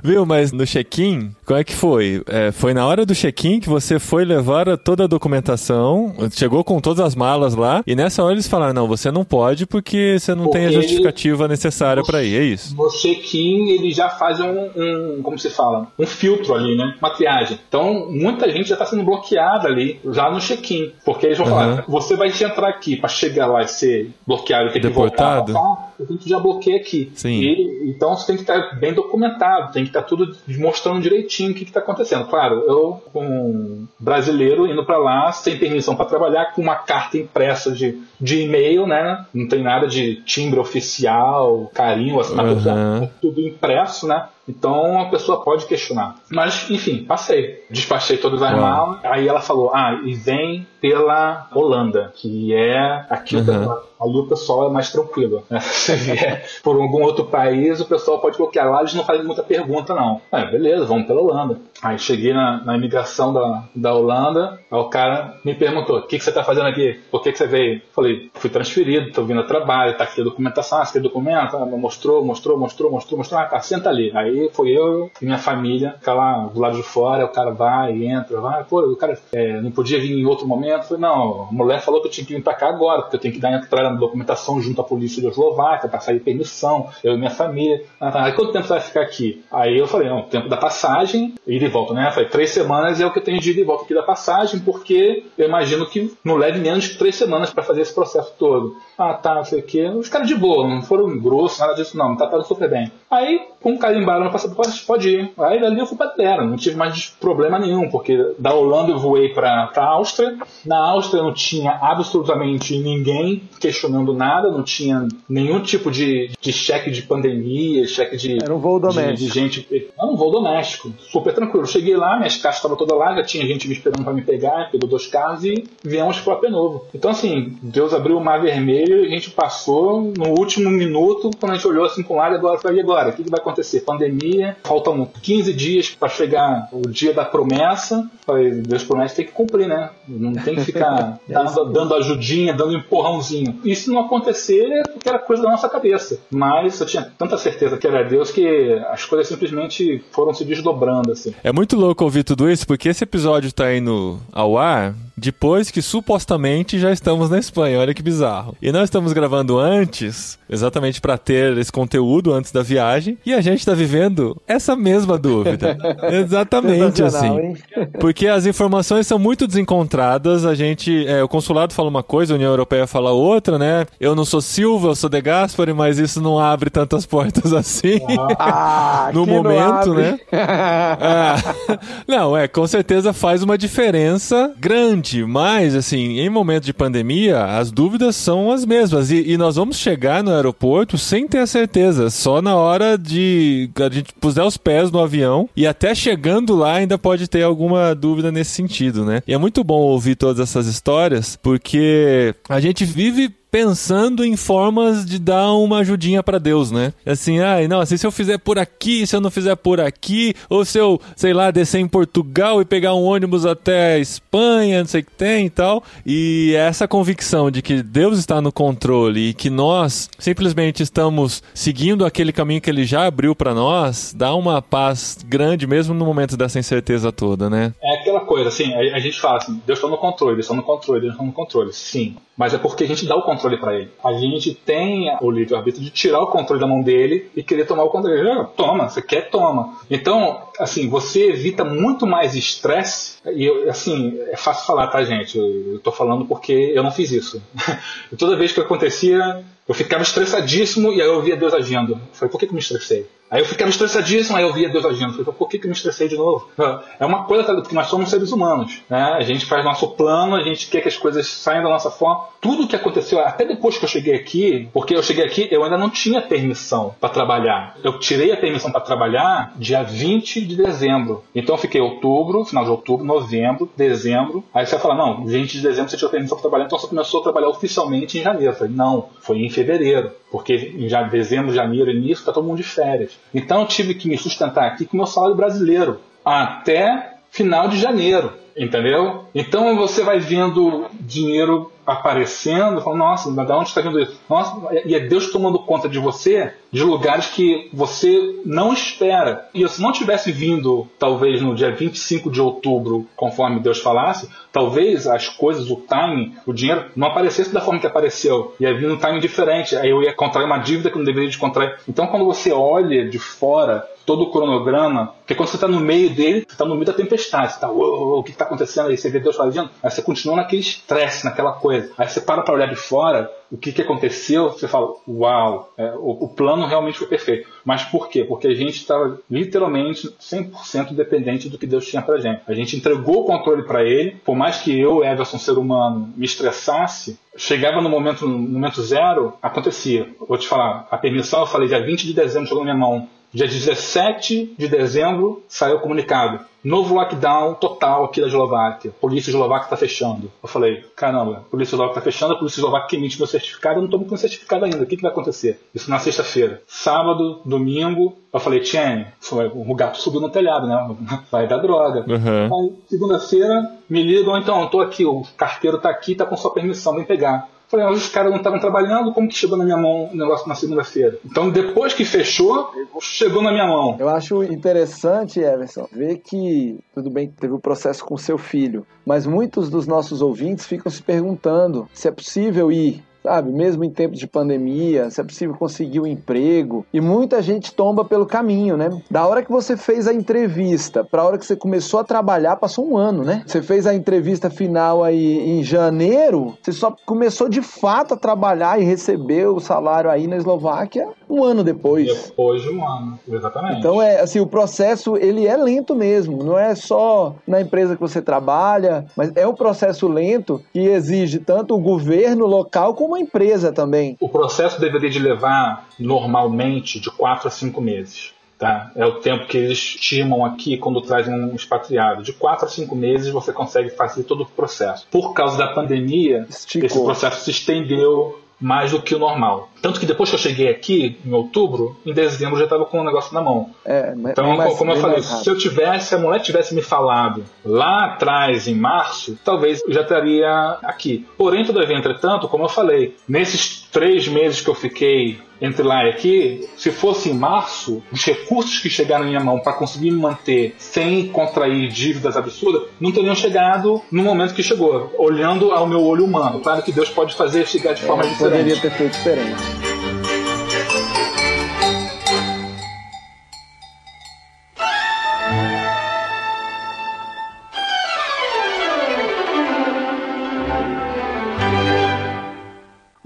Viu, mas no check-in, como é que foi? É, foi na hora do check-in que você foi levar toda a documentação, chegou com todas as malas lá, e nessa hora eles falaram: não, você não pode porque você não tem a Porque justificativa necessária pra ir, é isso? no check-in ele já faz um, um- como se fala, um filtro ali, né? Uma triagem. Então muita gente já está sendo bloqueada ali, já no check-in. Porque eles vão Uhum. falar, você vai entrar aqui para chegar lá e ser bloqueado, ter que voltar Deportado? cá, a gente já bloqueia aqui. Sim. E, então você tem que estar bem documentado, tem que estar tá tudo mostrando direitinho o que está acontecendo. Claro, eu, um brasileiro, indo para lá sem permissão para trabalhar, com uma carta impressa de, de e-mail, né? Não tem nada de timbre oficial, carinho, assinatura, uhum. tudo impresso, né? Então a pessoa pode questionar. Mas, enfim, passei. Despachei todas as malas. Aí ela falou: ah, e vem pela Holanda, que é aqui uhum. a luta pessoal é mais tranquila. [laughs] Se vier por algum outro país, o pessoal pode bloquear lá, eles não fazem muita pergunta, não. É, beleza, vamos pela Holanda. Aí cheguei na, na imigração da, da Holanda, aí o cara me perguntou: o que, que você está fazendo aqui? Por que, que você veio? Falei: fui transferido, estou vindo a trabalho, tá aqui a documentação, ah, você quer documento? Ah, mostrou, mostrou, mostrou, mostrou, mostrou. Ah, tá, senta ali. Aí foi eu e minha família, ficar lá do lado de fora, o cara vai, entra, vai, pô, o cara é, não podia vir em outro momento. Falei: não, a mulher falou que eu tinha que vir para cá agora, porque eu tenho que dar entrada na documentação junto à polícia da Eslováquia para sair permissão, eu e minha família. Ah, tá, aí quanto tempo você vai ficar aqui? Aí eu falei: não, o tempo da passagem, ir e volta, né? Falei: três semanas é o que eu tenho de ir e volta aqui da passagem, porque eu imagino que não leve menos de três semanas para fazer esse processo todo. Ah, tá, não sei o quê. Os caras de boa, não foram grossos, nada disso, não, me trataram super bem. Aí, com carimbaram no passaporte, pode ir. Aí dali eu fui pra terra, não tive mais problema nenhum, porque da Holanda eu voei pra, pra Áustria. Na Áustria não tinha absolutamente ninguém questionando nada, não tinha nenhum tipo de, de cheque de pandemia, cheque de. Era um voo doméstico. De, de gente. Não, um voo doméstico. Super tranquilo. Cheguei lá, minhas caixas estavam todas lá, já tinha gente me esperando para me pegar, pegou dois carros e viemos pro AP Novo. Então, assim, Deus abriu o mar vermelho e a gente passou no último minuto, quando a gente olhou assim com o lado, agora e agora? O que, que vai acontecer? Pandemia, faltam 15 dias para chegar o dia da promessa. Falei, Deus promete, tem que cumprir, né? Não tem que ficar [laughs] dando, dando ajudinha, dando empurrãozinho. E se não acontecer, é porque era coisa da nossa cabeça. Mas eu tinha tanta certeza que era Deus que as coisas simplesmente foram se desdobrando, assim. É muito louco ouvir tudo isso, porque esse episódio tá indo ao ar depois que supostamente já estamos na Espanha. Olha que bizarro. E nós estamos gravando antes, exatamente para ter esse conteúdo antes da viagem, e a gente está vivendo essa mesma dúvida. [laughs] exatamente assim. Hein? Porque as informações são muito desencontradas, a gente, é, o consulado fala uma coisa, a União Europeia fala outra, né? Eu não sou Silva, eu sou De Gaspari, mas isso não abre tantas portas assim. Ah, [laughs] no momento, né? ah, [laughs] não, é, com certeza faz uma diferença grande mas assim, em momento de pandemia, as dúvidas são as mesmas. E, e, nós vamos chegar no aeroporto sem ter a certeza, só na hora de a gente puser os pés no avião e até chegando lá ainda pode ter alguma dúvida nesse sentido, né? E é muito bom ouvir todas essas histórias, porque a gente vive pensando em formas de dar uma ajudinha para Deus, né? Assim, ai, não, assim, se eu fizer por aqui, se eu não fizer por aqui, ou se eu, sei lá, descer em Portugal e pegar um ônibus até a Espanha, não sei o que tem e tal. E essa convicção de que Deus está no controle e que nós simplesmente estamos seguindo aquele caminho que ele já abriu para nós, dá uma paz grande mesmo no momento dessa incerteza toda, né? É aquela coisa, assim, a, a gente fala assim, Deus está no controle, Deus está no controle, Deus está no controle. Sim, mas é porque a gente dá o controle para ele. A gente tem o livre-arbítrio de tirar o controle da mão dele e querer tomar o controle. Toma, você quer, toma. Então, assim, você evita muito mais estresse. E, assim, é fácil falar, tá, gente? Eu, tô falando porque eu não fiz isso. [laughs] toda vez que acontecia, eu ficava estressadíssimo e aí eu via Deus agindo. Eu falei, por que, que eu me estressei? Aí eu ficava estressadíssimo, aí eu via Deus agindo. Falei, por que, que eu me estressei de novo? [laughs] É uma coisa, porque nós somos seres humanos. Né? A gente faz nosso plano, a gente quer que as coisas saiam da nossa forma. Tudo que aconteceu, até depois que eu cheguei aqui, porque eu cheguei aqui, eu ainda não tinha permissão para trabalhar. Eu tirei a permissão para trabalhar dia 20 de dezembro. Então eu fiquei outubro, final de outubro, novembro, dezembro. Aí você vai falar, não, 20 de dezembro você tirou permissão para trabalhar, então você começou a trabalhar oficialmente em janeiro. Eu falei, não, foi em fevereiro. Porque em dezembro, janeiro, início, está todo mundo de férias. Então eu tive que me sustentar aqui com meu salário brasileiro até final de janeiro, entendeu? Então você vai vendo dinheiro aparecendo, falando, nossa, de onde está vindo isso? Nossa, e é Deus tomando conta de você de lugares que você não espera. E se não tivesse vindo, talvez no dia 25 de outubro, conforme Deus falasse, talvez as coisas, o timing, o dinheiro, não aparecesse da forma que apareceu. Ia vir um timing diferente. Aí eu ia contrair uma dívida que não deveria de contrair. Então, quando você olha de fora todo o cronograma, porque quando você está no meio dele, você está no meio da tempestade, você está, o que está acontecendo aí? Você vê Deus fazendo, aí você continua naquele estresse, naquela coisa coisa. Aí você para para olhar de fora o que, que aconteceu, você fala, uau, é, o, o, plano realmente foi perfeito. Mas por quê? Porque a gente estava literalmente 100% dependente do que Deus tinha pra gente. A gente entregou o controle para ele, por mais que eu, Everson, ser humano, me estressasse, chegava no momento, no momento zero, acontecia. Vou te falar, a permissão, eu falei, dia 20 de dezembro chegou na minha mão. Dia 17 de dezembro saiu o comunicado. Novo lockdown total aqui da Eslováquia. Polícia eslovaca está fechando. Eu falei, caramba, polícia eslovaca está fechando, a polícia eslovaca que emite meu certificado, eu não estou com certificado ainda. O que, que vai acontecer? Isso na sexta-feira. Sábado, domingo, eu falei, Tiene, o gato subiu no telhado, né? [laughs] Vai dar droga. Uhum. segunda-feira, me ligam, então, estou aqui, o carteiro está aqui, está com sua permissão, vem pegar. Falei, mas os caras não estavam trabalhando, como que chegou na minha mão o negócio na segunda-feira? Então, depois que fechou, chegou na minha mão. Eu acho interessante, Everson, ver que, tudo bem que teve o processo com seu filho, mas muitos dos nossos ouvintes ficam se perguntando se é possível ir sabe? Mesmo em tempos de pandemia, se é possível conseguir um emprego. E muita gente tomba pelo caminho, né? Da hora que você fez a entrevista para a hora que você começou a trabalhar, passou um ano, né? Você fez a entrevista final aí em janeiro, você só começou de fato a trabalhar e receber o salário aí na Eslováquia um ano depois. Depois de um ano, exatamente. Então é assim, o processo ele é lento mesmo, não é só na empresa que você trabalha, mas é um processo lento que exige tanto o governo local como a empresa também. O processo deveria de levar normalmente de quatro a cinco meses. Tá? É o tempo que eles estimam aqui quando trazem um expatriado. De quatro a cinco meses você consegue fazer todo o processo. Por causa da pandemia, Esticou. esse processo se estendeu mais do que o normal. Tanto que depois que eu cheguei aqui, em outubro, em dezembro eu já estava com o negócio na mão. É, então, mais, como eu falei, se eu tivesse, se a mulher tivesse me falado lá atrás, em março, talvez eu já estaria aqui. Porém, todavia, entretanto, como eu falei, nesses três meses que eu fiquei entre lá e aqui, se fosse em março, os recursos que chegaram na minha mão para conseguir me manter sem contrair dívidas absurdas não teriam chegado no momento que chegou, olhando ao meu olho humano. Claro que Deus pode fazer chegar de forma é, diferente. Poderia ter feito diferente.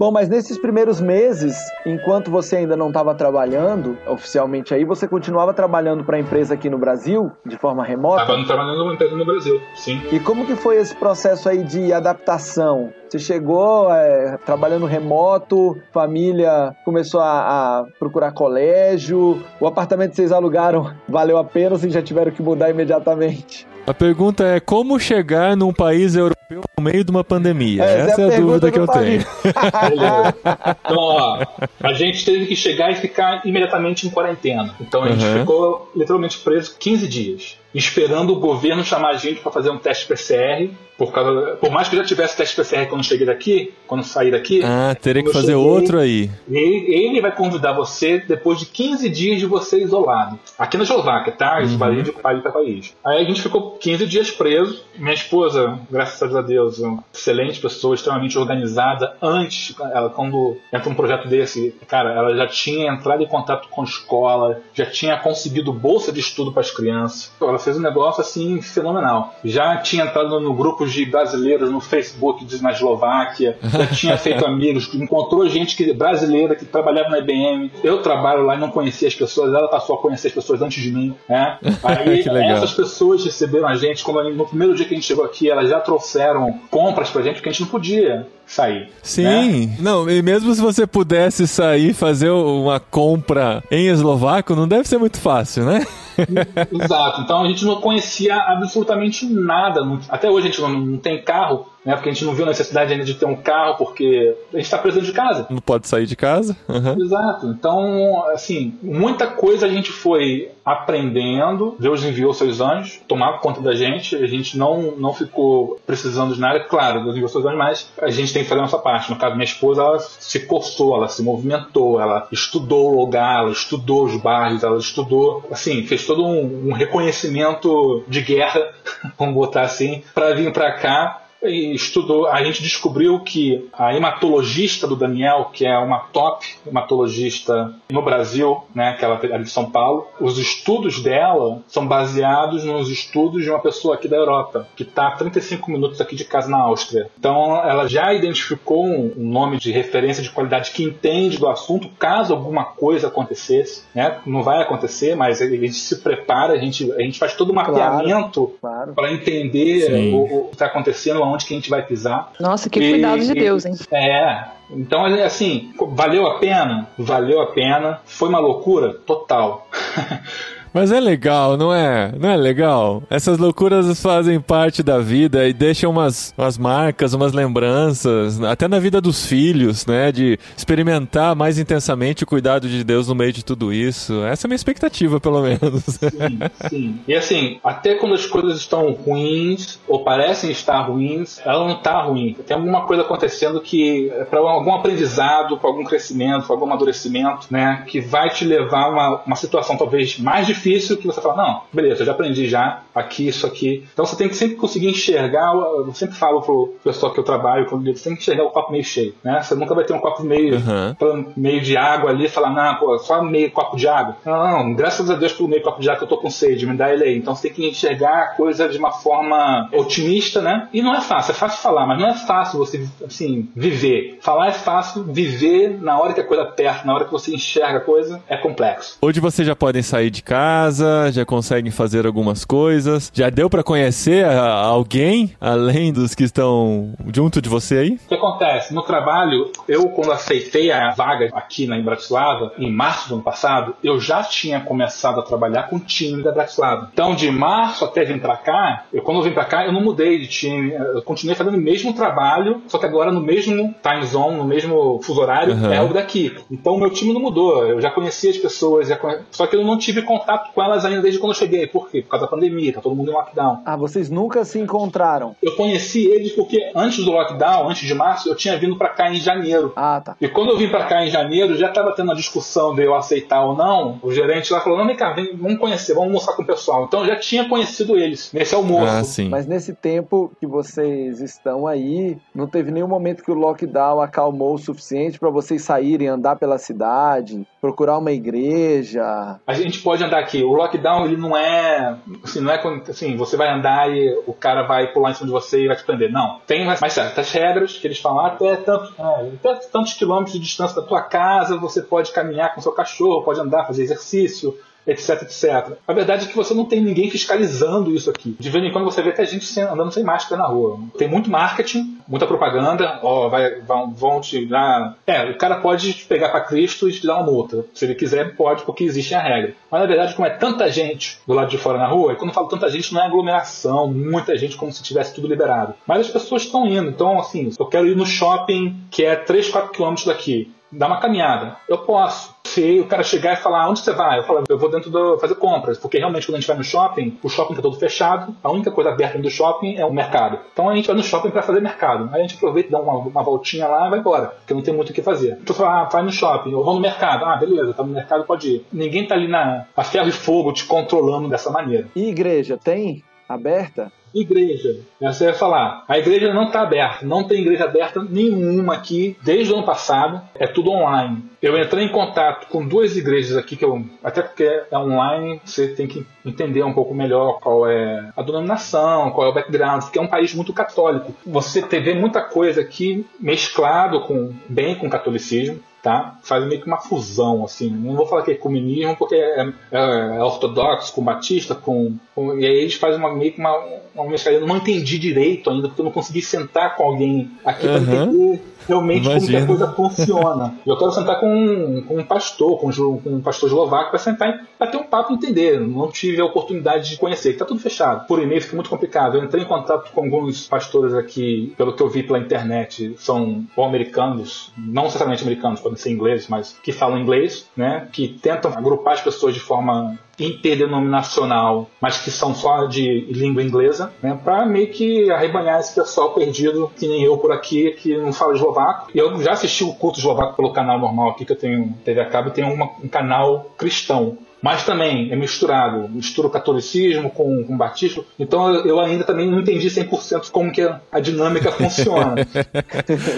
Bom, mas nesses primeiros meses, enquanto você ainda não estava trabalhando oficialmente aí, você continuava trabalhando para a empresa aqui no Brasil, de forma remota? Estava trabalhando empresa no Brasil, sim. E como que foi esse processo aí de adaptação? Você chegou é, trabalhando remoto, família começou a, a, procurar colégio, o apartamento que vocês alugaram [laughs] valeu a pena ou vocês já tiveram que mudar imediatamente? A pergunta é como chegar num país europeu no meio de uma pandemia? É, Essa é é a a dúvida que eu país. tenho. Então, ó, a gente teve que chegar e ficar imediatamente em quarentena. Então a gente Uhum. ficou literalmente preso 15 dias, esperando o governo chamar a gente para fazer um teste PCR. Por, causa, por mais que eu já tivesse teste PCR quando cheguei daqui, quando saí daqui, Ah, teria que fazer cheguei- outro aí. ele, ele vai convidar você depois de 15 dias de você isolado. Aqui na Eslováquia, tá? Isso varia de país para país. Aí a gente ficou 15 dias preso. Minha esposa, graças a Deus, é uma excelente pessoa, extremamente organizada. Antes, ela quando entra um projeto desse, cara, ela já tinha entrado em contato com a escola, já tinha conseguido bolsa de estudo para as crianças. Ela fez um negócio assim fenomenal. Já tinha entrado no grupo de brasileiros no Facebook de- na Eslováquia, já tinha [laughs] feito amigos, encontrou gente que, brasileira que trabalhava na IBM. Eu trabalho lá e não conhecia as pessoas, ela passou a conhecer as pessoas antes de mim. Né? [laughs] Aí essas pessoas receberam a gente, quando no primeiro dia que a gente chegou aqui, elas já trouxeram compras pra gente, porque a gente não podia sair. né? Sim. Não, e mesmo se você pudesse sair e fazer uma compra em eslovaco, não deve ser muito fácil, né? [laughs] Exato. Então a gente não conhecia absolutamente nada. Até hoje a gente não, tem carro, né? Porque a gente não viu necessidade ainda de ter um carro, porque a gente está preso de casa. Não pode sair de casa. Uhum. Exato. Então, assim, muita coisa a gente foi aprendendo. Deus enviou seus anjos, tomava conta da gente. A gente não, não ficou precisando de nada. Claro, Deus enviou seus anjos, mas a gente tem que fazer a nossa parte. No caso, minha esposa, ela se coçou, ela se movimentou, ela estudou o lugar, ela estudou os bairros, ela estudou, assim, fez todo um, um reconhecimento de guerra, [laughs] vamos botar assim, para vir para cá estudou, a gente descobriu que a hematologista do Daniel, que é uma top hematologista no Brasil, né, que ela é de São Paulo, os estudos dela são baseados nos estudos de uma pessoa aqui da Europa, que está a 35 minutos aqui de casa na Áustria. Então ela já identificou um nome de referência de qualidade que entende do assunto, caso alguma coisa acontecesse, né? Não vai acontecer, mas a gente se prepara, a gente, a gente faz todo o mapeamento claro. para entender o, o que está acontecendo, aonde que a gente vai pisar. Nossa, que cuidado de Deus, hein? É. Então, assim, valeu a pena? Valeu a pena. Foi uma loucura? Total. [laughs] Mas é legal, não é? Não é legal? Essas loucuras fazem parte da vida e deixam umas, umas marcas, umas lembranças, até na vida dos filhos, né? De experimentar mais intensamente o cuidado de Deus no meio de tudo isso. Essa é a minha expectativa, pelo menos. Sim, sim. E assim, até quando as coisas estão ruins, ou parecem estar ruins, ela não está ruim. Tem alguma coisa acontecendo que, é para algum aprendizado, para algum crescimento, para algum amadurecimento, né? Que vai te levar a uma, uma situação talvez mais difícil difícil que você fala, não, beleza, eu já aprendi já aqui, isso aqui. Então você tem que sempre conseguir enxergar, eu sempre falo pro pessoal que eu trabalho, você tem que enxergar o copo meio cheio, né? Você nunca vai ter um copo meio, uhum. meio de água ali e falar, não, pô, só meio copo de água. Não, não, graças a Deus pelo meio copo de água que eu tô com sede, me dá ele aí. Então você tem que enxergar a coisa de uma forma otimista, né? E não é fácil, é fácil falar, mas não é fácil você, assim, viver. Falar é fácil, viver na hora que a coisa aperta, na hora que você enxerga a coisa, é complexo. Hoje vocês já podem sair de casa casa, já conseguem fazer algumas coisas. Já deu para conhecer a, alguém além dos que estão junto de você aí? O que acontece? No trabalho, eu quando aceitei a vaga aqui na Bratislava, em março do ano passado, eu já tinha começado a trabalhar com o time da Bratislava. Então, de março até vir para cá, eu quando eu vim para cá, eu não mudei de time, eu continuei fazendo o mesmo trabalho, só que agora no mesmo time zone, no mesmo fuso horário, uhum. é o daqui. Então, o meu time não mudou. Eu já conhecia as pessoas, conhe... só que eu não tive contato contato com elas ainda desde quando eu cheguei. Por quê? Por causa da pandemia, tá todo mundo em lockdown. Ah, vocês nunca se encontraram? Eu conheci eles porque antes do lockdown, antes de março, eu tinha vindo para cá em janeiro. Ah, tá. E quando eu vim para cá em janeiro, já tava tendo a discussão de eu aceitar ou não. O gerente lá falou: não, vem cá, vem, vamos conhecer, vamos almoçar com o pessoal. Então eu já tinha conhecido eles nesse almoço. Ah, sim. Mas nesse tempo que vocês estão aí, não teve nenhum momento que o lockdown acalmou o suficiente para vocês saírem, andar pela cidade, procurar uma igreja? A gente pode andar aqui. O lockdown ele não é assim, não é assim, você vai andar e o cara vai pular em cima de você e vai te prender. Não. Tem mais, certas regras que eles falam ah, até, tanto, é, até tantos quilômetros de distância da tua casa você pode caminhar com seu cachorro, pode andar, fazer exercício etc, etc. A verdade é que você não tem ninguém fiscalizando isso aqui. De vez em quando você vê que a gente andando sem máscara na rua. Tem muito marketing, muita propaganda, ó, vai, vão, vão te dar. É, o cara pode te pegar para Cristo e te dar uma multa. Se ele quiser, pode, porque existe a regra. Mas na verdade, como é tanta gente do lado de fora na rua, e quando eu falo tanta gente, não é aglomeração, muita gente como se tivesse tudo liberado. Mas as pessoas estão indo. Então, assim, eu quero ir no shopping que é 3, 4 quilômetros daqui dar uma caminhada. Eu posso. Se o cara chegar e falar onde você vai, eu falo, eu vou dentro do fazer compras, porque realmente quando a gente vai no shopping, o shopping está todo fechado, a única coisa aberta do shopping é o mercado. Então a gente vai no shopping para fazer mercado. Aí a gente aproveita, dá uma, uma voltinha lá e vai embora, porque não tem muito o que fazer. Tu fala, ah, vai no shopping, eu vou no mercado. Ah, beleza, tá no mercado, pode ir. Ninguém tá ali na a ferro e fogo te controlando dessa maneira. E igreja, tem aberta? Igreja. Você vai falar, a igreja não está aberta, não tem igreja aberta nenhuma aqui desde o ano passado, é tudo online. Eu entrei em contato com duas igrejas aqui, que eu, até porque é online, você tem que entender um pouco melhor qual é a denominação, qual é o background, porque é um país muito católico. Você vê muita coisa aqui mesclado com bem com o catolicismo tá? Faz meio que uma fusão, assim. Não vou falar que é comunismo, porque é, é, é ortodoxo com batista, com, com, e aí eles fazem uma, meio que uma, uma mescla. Eu não entendi direito ainda, porque eu não consegui sentar com alguém aqui uhum. para entender realmente Imagina. como que a coisa funciona. Eu quero sentar com um, com um pastor, com um, pastor eslovaco, para sentar e bater um papo e entender. Não tive a oportunidade de conhecer, que tá tudo fechado. Por e-mail fica muito complicado. Eu entrei em contato com alguns pastores aqui, pelo que eu vi pela internet, são ou americanos, não necessariamente americanos, podem ser ingleses, mas que falam inglês, né? Que tentam agrupar as pessoas de forma interdenominacional, mas que são só de língua inglesa, né, para meio que arrebanhar esse pessoal perdido, que nem eu por aqui, que não fala eslovaco. E eu já assisti o culto eslovaco pelo canal normal aqui, que eu tenho TV a cabo, e tenho uma, um canal cristão mas também é misturado, mistura o catolicismo com, com o batismo, então eu, ainda também não entendi 100% como que a dinâmica [laughs] funciona.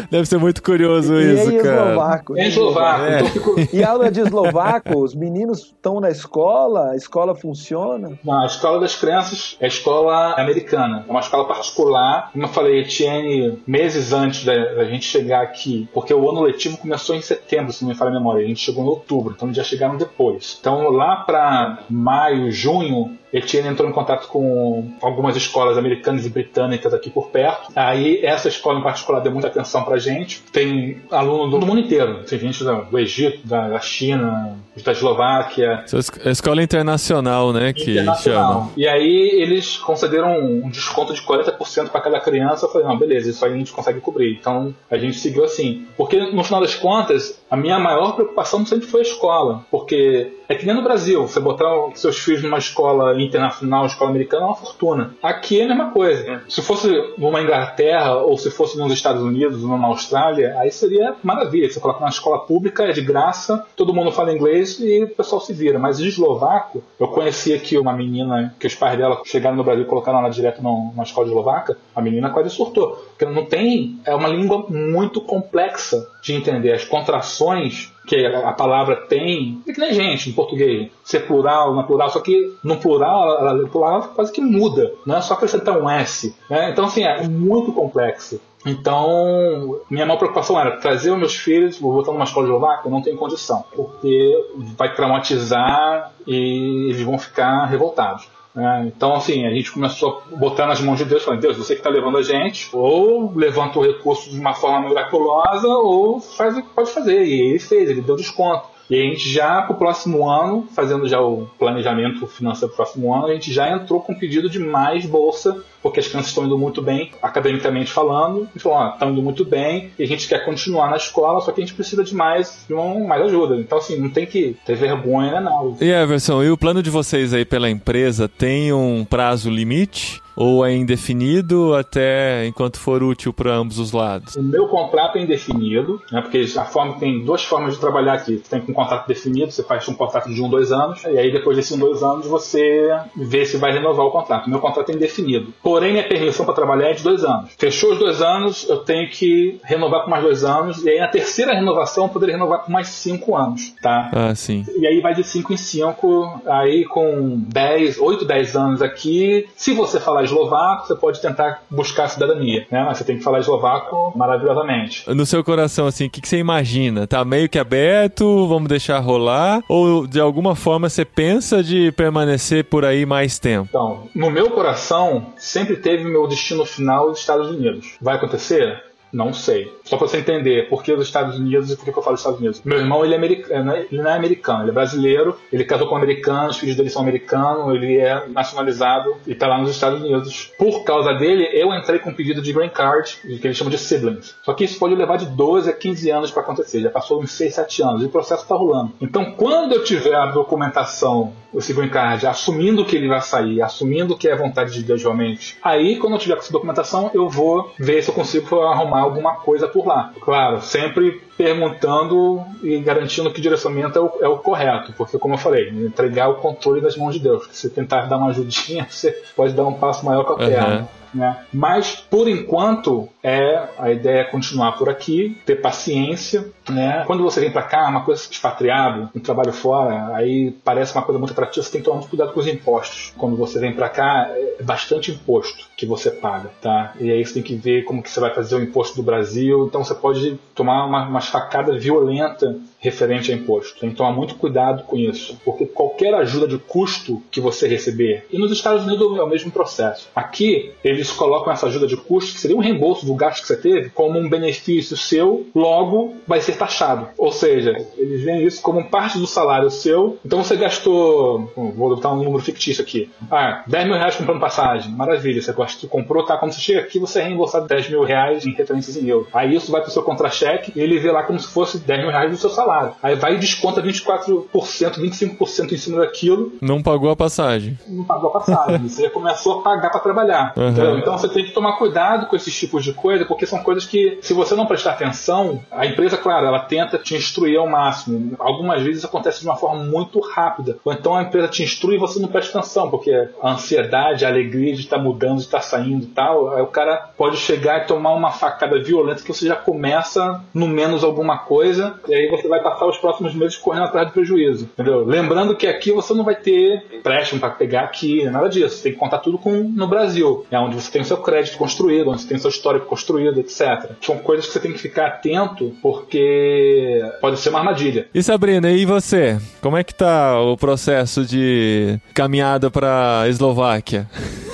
Deve ser muito curioso E isso, em cara. eslovaco. É eslovaco, É. então fico... E aula de eslovaco, os meninos estão na escola, a escola funciona. Não, a escola das crianças é a escola americana. É uma escola particular. Como eu falei, Etienne, meses antes da, da gente chegar aqui, porque o ano letivo começou em setembro, se não me falha a memória. A gente chegou em outubro, então eles já chegaram depois. Então lá para maio, junho, Etienne entrou em contato com algumas escolas americanas e britânicas aqui por perto. Aí essa escola em particular deu muita atenção pra gente. Tem aluno do mundo inteiro. Tem gente do Egito, da China, da Eslováquia, es- escola internacional, né, que internacional. chama. E aí eles concederam um desconto de 40% para cada criança. Eu falei, não, beleza, isso aí a gente consegue cobrir. Então a gente seguiu assim. Porque no final das contas, a minha maior preocupação sempre foi a escola. Porque é que nem no Brasil, você botar seus filhos numa escola internacional, escola americana, é uma fortuna. Aqui é a mesma coisa. Se fosse numa Inglaterra ou se fosse nos Estados Unidos ou numa Austrália, aí seria maravilha. Você coloca na escola pública, é de graça, todo mundo fala inglês e o pessoal se vira. Mas em eslovaco, eu conheci aqui uma menina que os pais dela chegaram no Brasil e colocaram ela direto numa escola eslovaca, a menina quase surtou. Porque não tem. É uma língua muito complexa de entender. As contrações que a palavra tem, é que nem gente em português, ser plural, não é plural, só que no plural, ela, plural quase que muda, não é só acrescentar um S. Né? Então, assim, é muito complexo. Então, minha maior preocupação era trazer os meus filhos, vou botar numa escola eslovaca, eu não tenho condição, porque vai traumatizar e eles vão ficar revoltados. Né? então, assim, a gente começou a botar nas mãos de Deus, falando, Deus, você que está levando a gente, ou levanta o recurso de uma forma miraculosa, ou faz o que pode fazer. E ele fez, ele deu desconto. E a gente já, para o próximo ano, fazendo já o planejamento financeiro para o próximo ano, a gente já entrou com pedido de mais bolsa, porque as crianças estão indo muito bem, academicamente falando. E falou, ó, estão indo muito bem, e a gente quer continuar na escola, só que a gente precisa de mais, de uma, mais ajuda. Então, assim, não tem que ter vergonha, né, não. E Everson, e o plano de vocês aí pela empresa tem um prazo limite? Ou é indefinido até enquanto for útil para ambos os lados? O meu contrato é indefinido, né, porque a forma tem duas formas de trabalhar aqui. Você tem com um contrato definido, você faz um contrato de um, dois anos, e aí depois desses um, dois anos você vê se vai renovar o contrato. Meu contrato é indefinido. Porém, minha permissão para trabalhar é de dois anos. Fechou os dois anos, eu tenho que renovar por mais dois anos, e aí na terceira renovação eu poderia renovar por mais cinco anos, tá? Ah, sim. E aí vai de 5 em 5, aí com 10, 8, 10 anos aqui. Se você falar eslovaco, você pode tentar buscar a cidadania, né? Mas você tem que falar eslovaco maravilhosamente. No seu coração, assim, o que, que você imagina? Tá meio que aberto, vamos deixar rolar? Ou de alguma forma você pensa de permanecer por aí mais tempo? Então, no meu coração, sempre teve meu destino final os Estados Unidos. Vai acontecer? Não sei. Só pra você entender por que os Estados Unidos e por que eu falo Estados Unidos. Meu irmão, ele é americano, ele não é americano, ele é brasileiro, ele casou com um americano, os filhos dele são americanos, ele é nacionalizado e tá lá nos Estados Unidos. Por causa dele, eu entrei com um pedido de green card, que eles chamam de siblings. Só que isso pode levar de 12 a 15 anos para acontecer. Já passou uns 6, 7 anos e o processo tá rolando. Então, quando eu tiver a documentação, esse green card, assumindo que ele vai sair, assumindo que é vontade de Deus realmente, aí, quando eu tiver com essa documentação, eu vou ver se eu consigo arrumar alguma coisa por lá. Claro, sempre perguntando e garantindo que o direcionamento é o, é o correto, porque como eu falei, entregar o controle das mãos de Deus. Se tentar dar uma ajudinha, [laughs] você pode dar um passo maior com a perna. Uhum. Né? Mas por enquanto é a ideia é continuar por aqui, ter paciência, né? Quando você vem para cá, uma coisa expatriado, um trabalho fora, aí parece uma coisa muito atrativa, você tem que tomar muito cuidado com os impostos. Quando você vem para cá, é bastante imposto que você paga, tá? E aí você tem que ver como que você vai fazer o imposto do Brasil, então você pode tomar uma, uma facada violenta referente a imposto. Tem que tomar muito cuidado com isso, porque qualquer ajuda de custo que você receber, e nos Estados Unidos é o mesmo processo. Aqui, eles colocam essa ajuda de custo, que seria um reembolso do gasto que você teve, como um benefício seu, logo vai ser taxado. Ou seja, eles veem isso como parte do salário seu. Então você gastou, vou botar um número fictício aqui, ah, 10 mil reais comprando passagem, maravilha, você comprou, tá? Quando você chega aqui, você é reembolsado 10 mil reais em referências em euro. Aí isso vai para o seu contra-cheque e ele vê lá como se fosse 10 mil reais do seu salário salário. Aí vai e desconta 24%, 25% em cima daquilo. Não pagou a passagem. Não pagou a passagem. [laughs] você já começou a pagar para trabalhar. Uhum. Então você tem que tomar cuidado com esses tipos de coisa, porque são coisas que, se você não prestar atenção, a empresa, claro, ela tenta te instruir ao máximo. Algumas vezes acontece de uma forma muito rápida. Ou então a empresa te instrui e você não presta atenção, porque a ansiedade, a alegria de estar mudando, de estar saindo e tal, aí o cara pode chegar e tomar uma facada violenta que você já começa no menos alguma coisa, e aí você vai passar os próximos meses correndo atrás do prejuízo. Entendeu? Lembrando que aqui você não vai ter empréstimo para pegar aqui, nada disso. Você tem que contar tudo com no Brasil, é onde você tem o seu crédito construído, onde você tem o seu histórico construído, etc. São coisas que você tem que ficar atento, porque pode ser uma armadilha. E Sabrina, e você? Como é que tá o processo de caminhada para Eslováquia?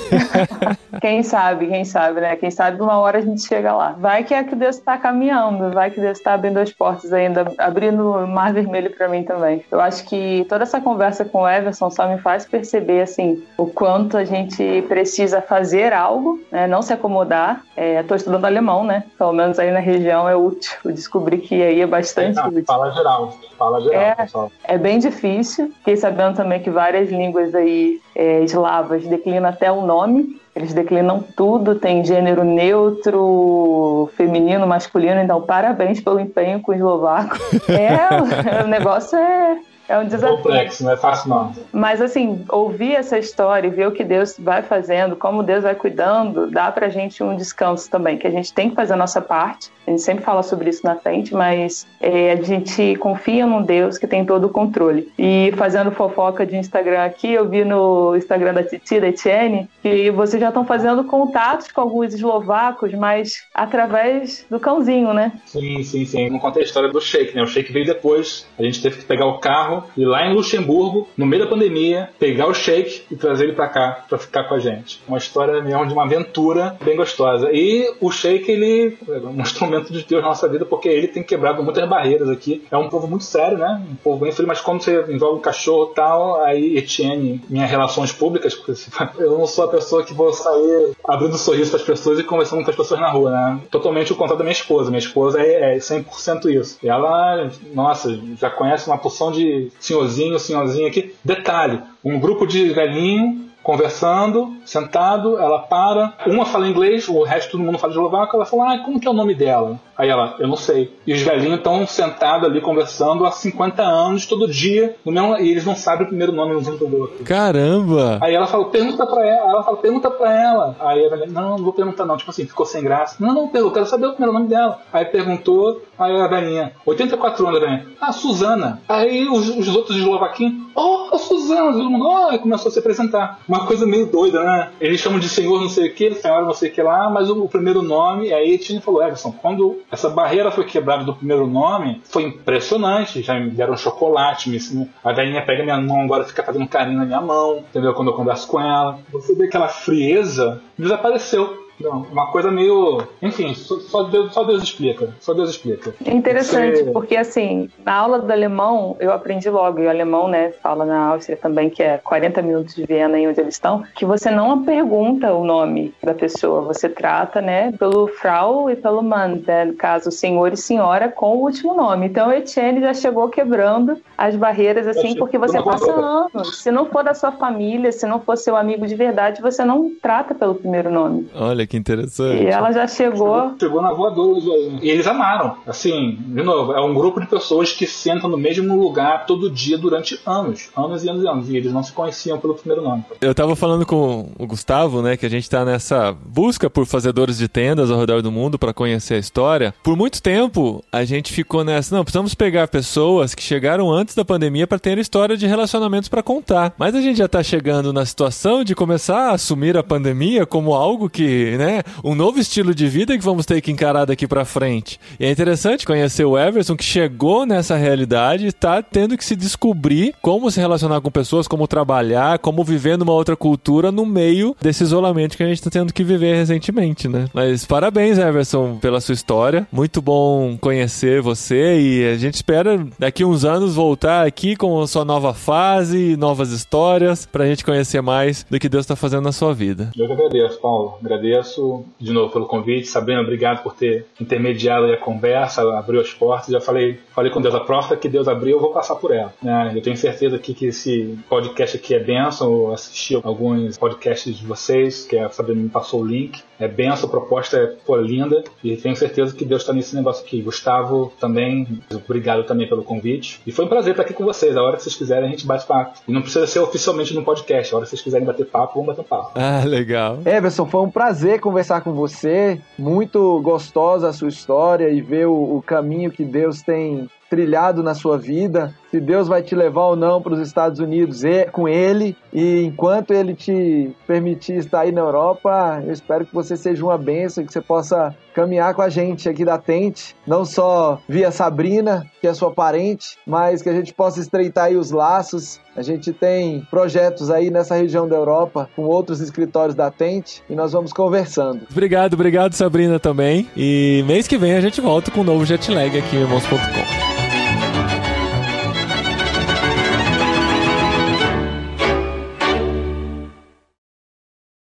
[laughs] quem sabe, quem sabe, né? Quem sabe uma hora a gente chega lá. Vai que é que Deus está caminhando, vai que Deus está abrindo as portas ainda, abrindo o mar vermelho para mim também. Eu acho que toda essa conversa com o Everson só me faz perceber, assim, o quanto a gente precisa fazer algo, né? Não se acomodar. Estou é, estudando alemão, né? Pelo menos aí na região é útil. Eu descobri que aí é bastante é, útil. Fala geral, fala geral, é, pessoal. É bem difícil. Fiquei sabendo também que várias línguas aí é, eslavas declinam até o nome. Eles declinam tudo, tem gênero neutro, feminino, masculino, então parabéns pelo empenho com o eslovaco. É, [laughs] o negócio é, é um desafio. Complexo, não é fácil não. Mas assim, ouvir essa história e ver o que Deus vai fazendo, como Deus vai cuidando, dá pra gente um descanso também, que a gente tem que fazer a nossa parte. A gente sempre fala sobre isso na frente, mas é, a gente confia num Deus que tem todo o controle. E fazendo fofoca de Instagram aqui, eu vi no Instagram da Titi, da Etienne, que vocês já estão fazendo contatos com alguns eslovacos, mas através do cãozinho, né? Sim, sim, sim. Não contei a história do Sheik, né? O Sheik veio depois. A gente teve que pegar o carro e lá em Luxemburgo, no meio da pandemia, pegar o Sheik e trazer ele para cá para ficar com a gente. Uma história mesmo de uma aventura bem gostosa. E o Sheik, ele é um instrumento de Deus na nossa vida porque ele tem quebrado muitas barreiras aqui. É um povo muito sério, né? Um povo bem frio, mas quando você envolve um cachorro e tal, aí Etienne, minhas relações públicas, porque eu não sou a pessoa que vou sair abrindo sorriso para as pessoas e conversando com as pessoas na rua, né? Totalmente o contato da minha esposa. Minha esposa é, é 100% isso. E ela, nossa, já conhece uma porção de senhorzinho, senhorzinho aqui. Detalhe: um grupo de velhinho conversando, sentado, ela para, uma fala inglês, o resto todo mundo fala eslovaco, ela fala, ah, como que é o nome dela? Aí ela, eu não sei. E os velhinhos estão sentados ali conversando há 50 anos, todo dia, no mesmo, e eles não sabem o primeiro nome um do outro. Caramba! Aí ela fala, pergunta pra ela, ela fala, pergunta pra ela. Aí a velhinha, não, não vou perguntar não, tipo assim, ficou sem graça. Não, não, eu quero saber o primeiro nome dela. Aí perguntou, aí a velhinha, 84 anos a velhinha, ah, Suzana. Aí os, os outros eslovaquinhos, oh, Suzana, todo mundo, oh, começou a se apresentar. Uma coisa meio doida, né? Eles chamam de senhor não sei o que, senhora não sei o que lá, mas o, o primeiro nome, aí Tini falou, Everson, quando essa barreira foi quebrada do primeiro nome, foi impressionante. Já me deram chocolate, me. A velhinha pega minha mão, agora fica fazendo carinho na minha mão, entendeu? Quando eu converso com ela. Você vê aquela frieza, desapareceu. Não, uma coisa meio. Enfim, só Deus, só Deus explica. Só Deus explica. É interessante, Você... porque assim, na aula do alemão, eu aprendi logo, e o alemão, né, fala na Áustria também, que é 40 minutos de Viena aí onde eles estão, que você não pergunta o nome da pessoa, você trata, né, pelo Frau e pelo Mann, né, no caso, senhor e senhora com o último nome. Então o Etienne já chegou quebrando as barreiras, assim, porque você passa anos. Se não for da sua família, se não for seu amigo de verdade, você não trata pelo primeiro nome. Olha que interessante. E ela já chegou. Chegou, chegou na voadora. E eles amaram. Assim, de novo, é um grupo de pessoas que sentam no mesmo lugar todo dia durante anos. Anos e anos e anos. E eles não se conheciam pelo primeiro nome. Eu tava falando com o Gustavo, né, que a gente tá nessa busca por fazedores de tendas ao redor do mundo para conhecer a história. Por muito tempo, a gente ficou nessa, não, precisamos pegar pessoas que chegaram antes da pandemia para ter história de relacionamentos para contar. Mas a gente já tá chegando na situação de começar a assumir a pandemia como algo que, né, um novo estilo de vida que vamos ter que encarar daqui para frente. E é interessante conhecer o Everson que chegou nessa realidade e tá tendo que se descobrir como se relacionar com pessoas, como trabalhar, como viver numa outra cultura no meio desse isolamento que a gente tá tendo que viver recentemente, né? Mas parabéns, Everson, pela sua história. Muito bom conhecer você e a gente espera daqui uns anos voltar aqui com a sua nova fase, novas histórias, pra gente conhecer mais do que Deus tá fazendo na sua vida. Eu que agradeço, Paulo. Agradeço agradeço de novo pelo convite. Sabrina, obrigado por ter intermediado a conversa, abriu as portas. Já falei, falei com Deus, a porta que Deus abriu, eu vou passar por ela. Né? Eu tenho certeza aqui que esse podcast aqui é benção. Eu assisti alguns podcasts de vocês, que a Sabrina me passou o link. É benção, a proposta é pô, linda e tenho certeza que Deus está nesse negócio aqui. Gustavo também, obrigado também pelo convite. E foi um prazer estar aqui com vocês. A hora que vocês quiserem, a gente bate papo. E não precisa ser oficialmente no podcast. A hora que vocês quiserem bater papo, vamos bater papo. Ah, legal. Everson, foi um prazer conversar com você. Muito gostosa a sua história e ver o, o caminho que Deus tem trilhado na sua vida, se Deus vai te levar ou não para os Estados Unidos com Ele, e enquanto Ele te permitir estar aí na Europa, eu espero que você seja uma bênção, que você possa caminhar com a gente aqui da Tente, não só via Sabrina, que é sua parente, mas que a gente possa estreitar aí os laços. A gente tem projetos aí nessa região da Europa com outros escritórios da Tente e nós vamos conversando. Obrigado, obrigado Sabrina também. E mês que vem a gente volta com um novo Jetlag aqui em Irmãos.com.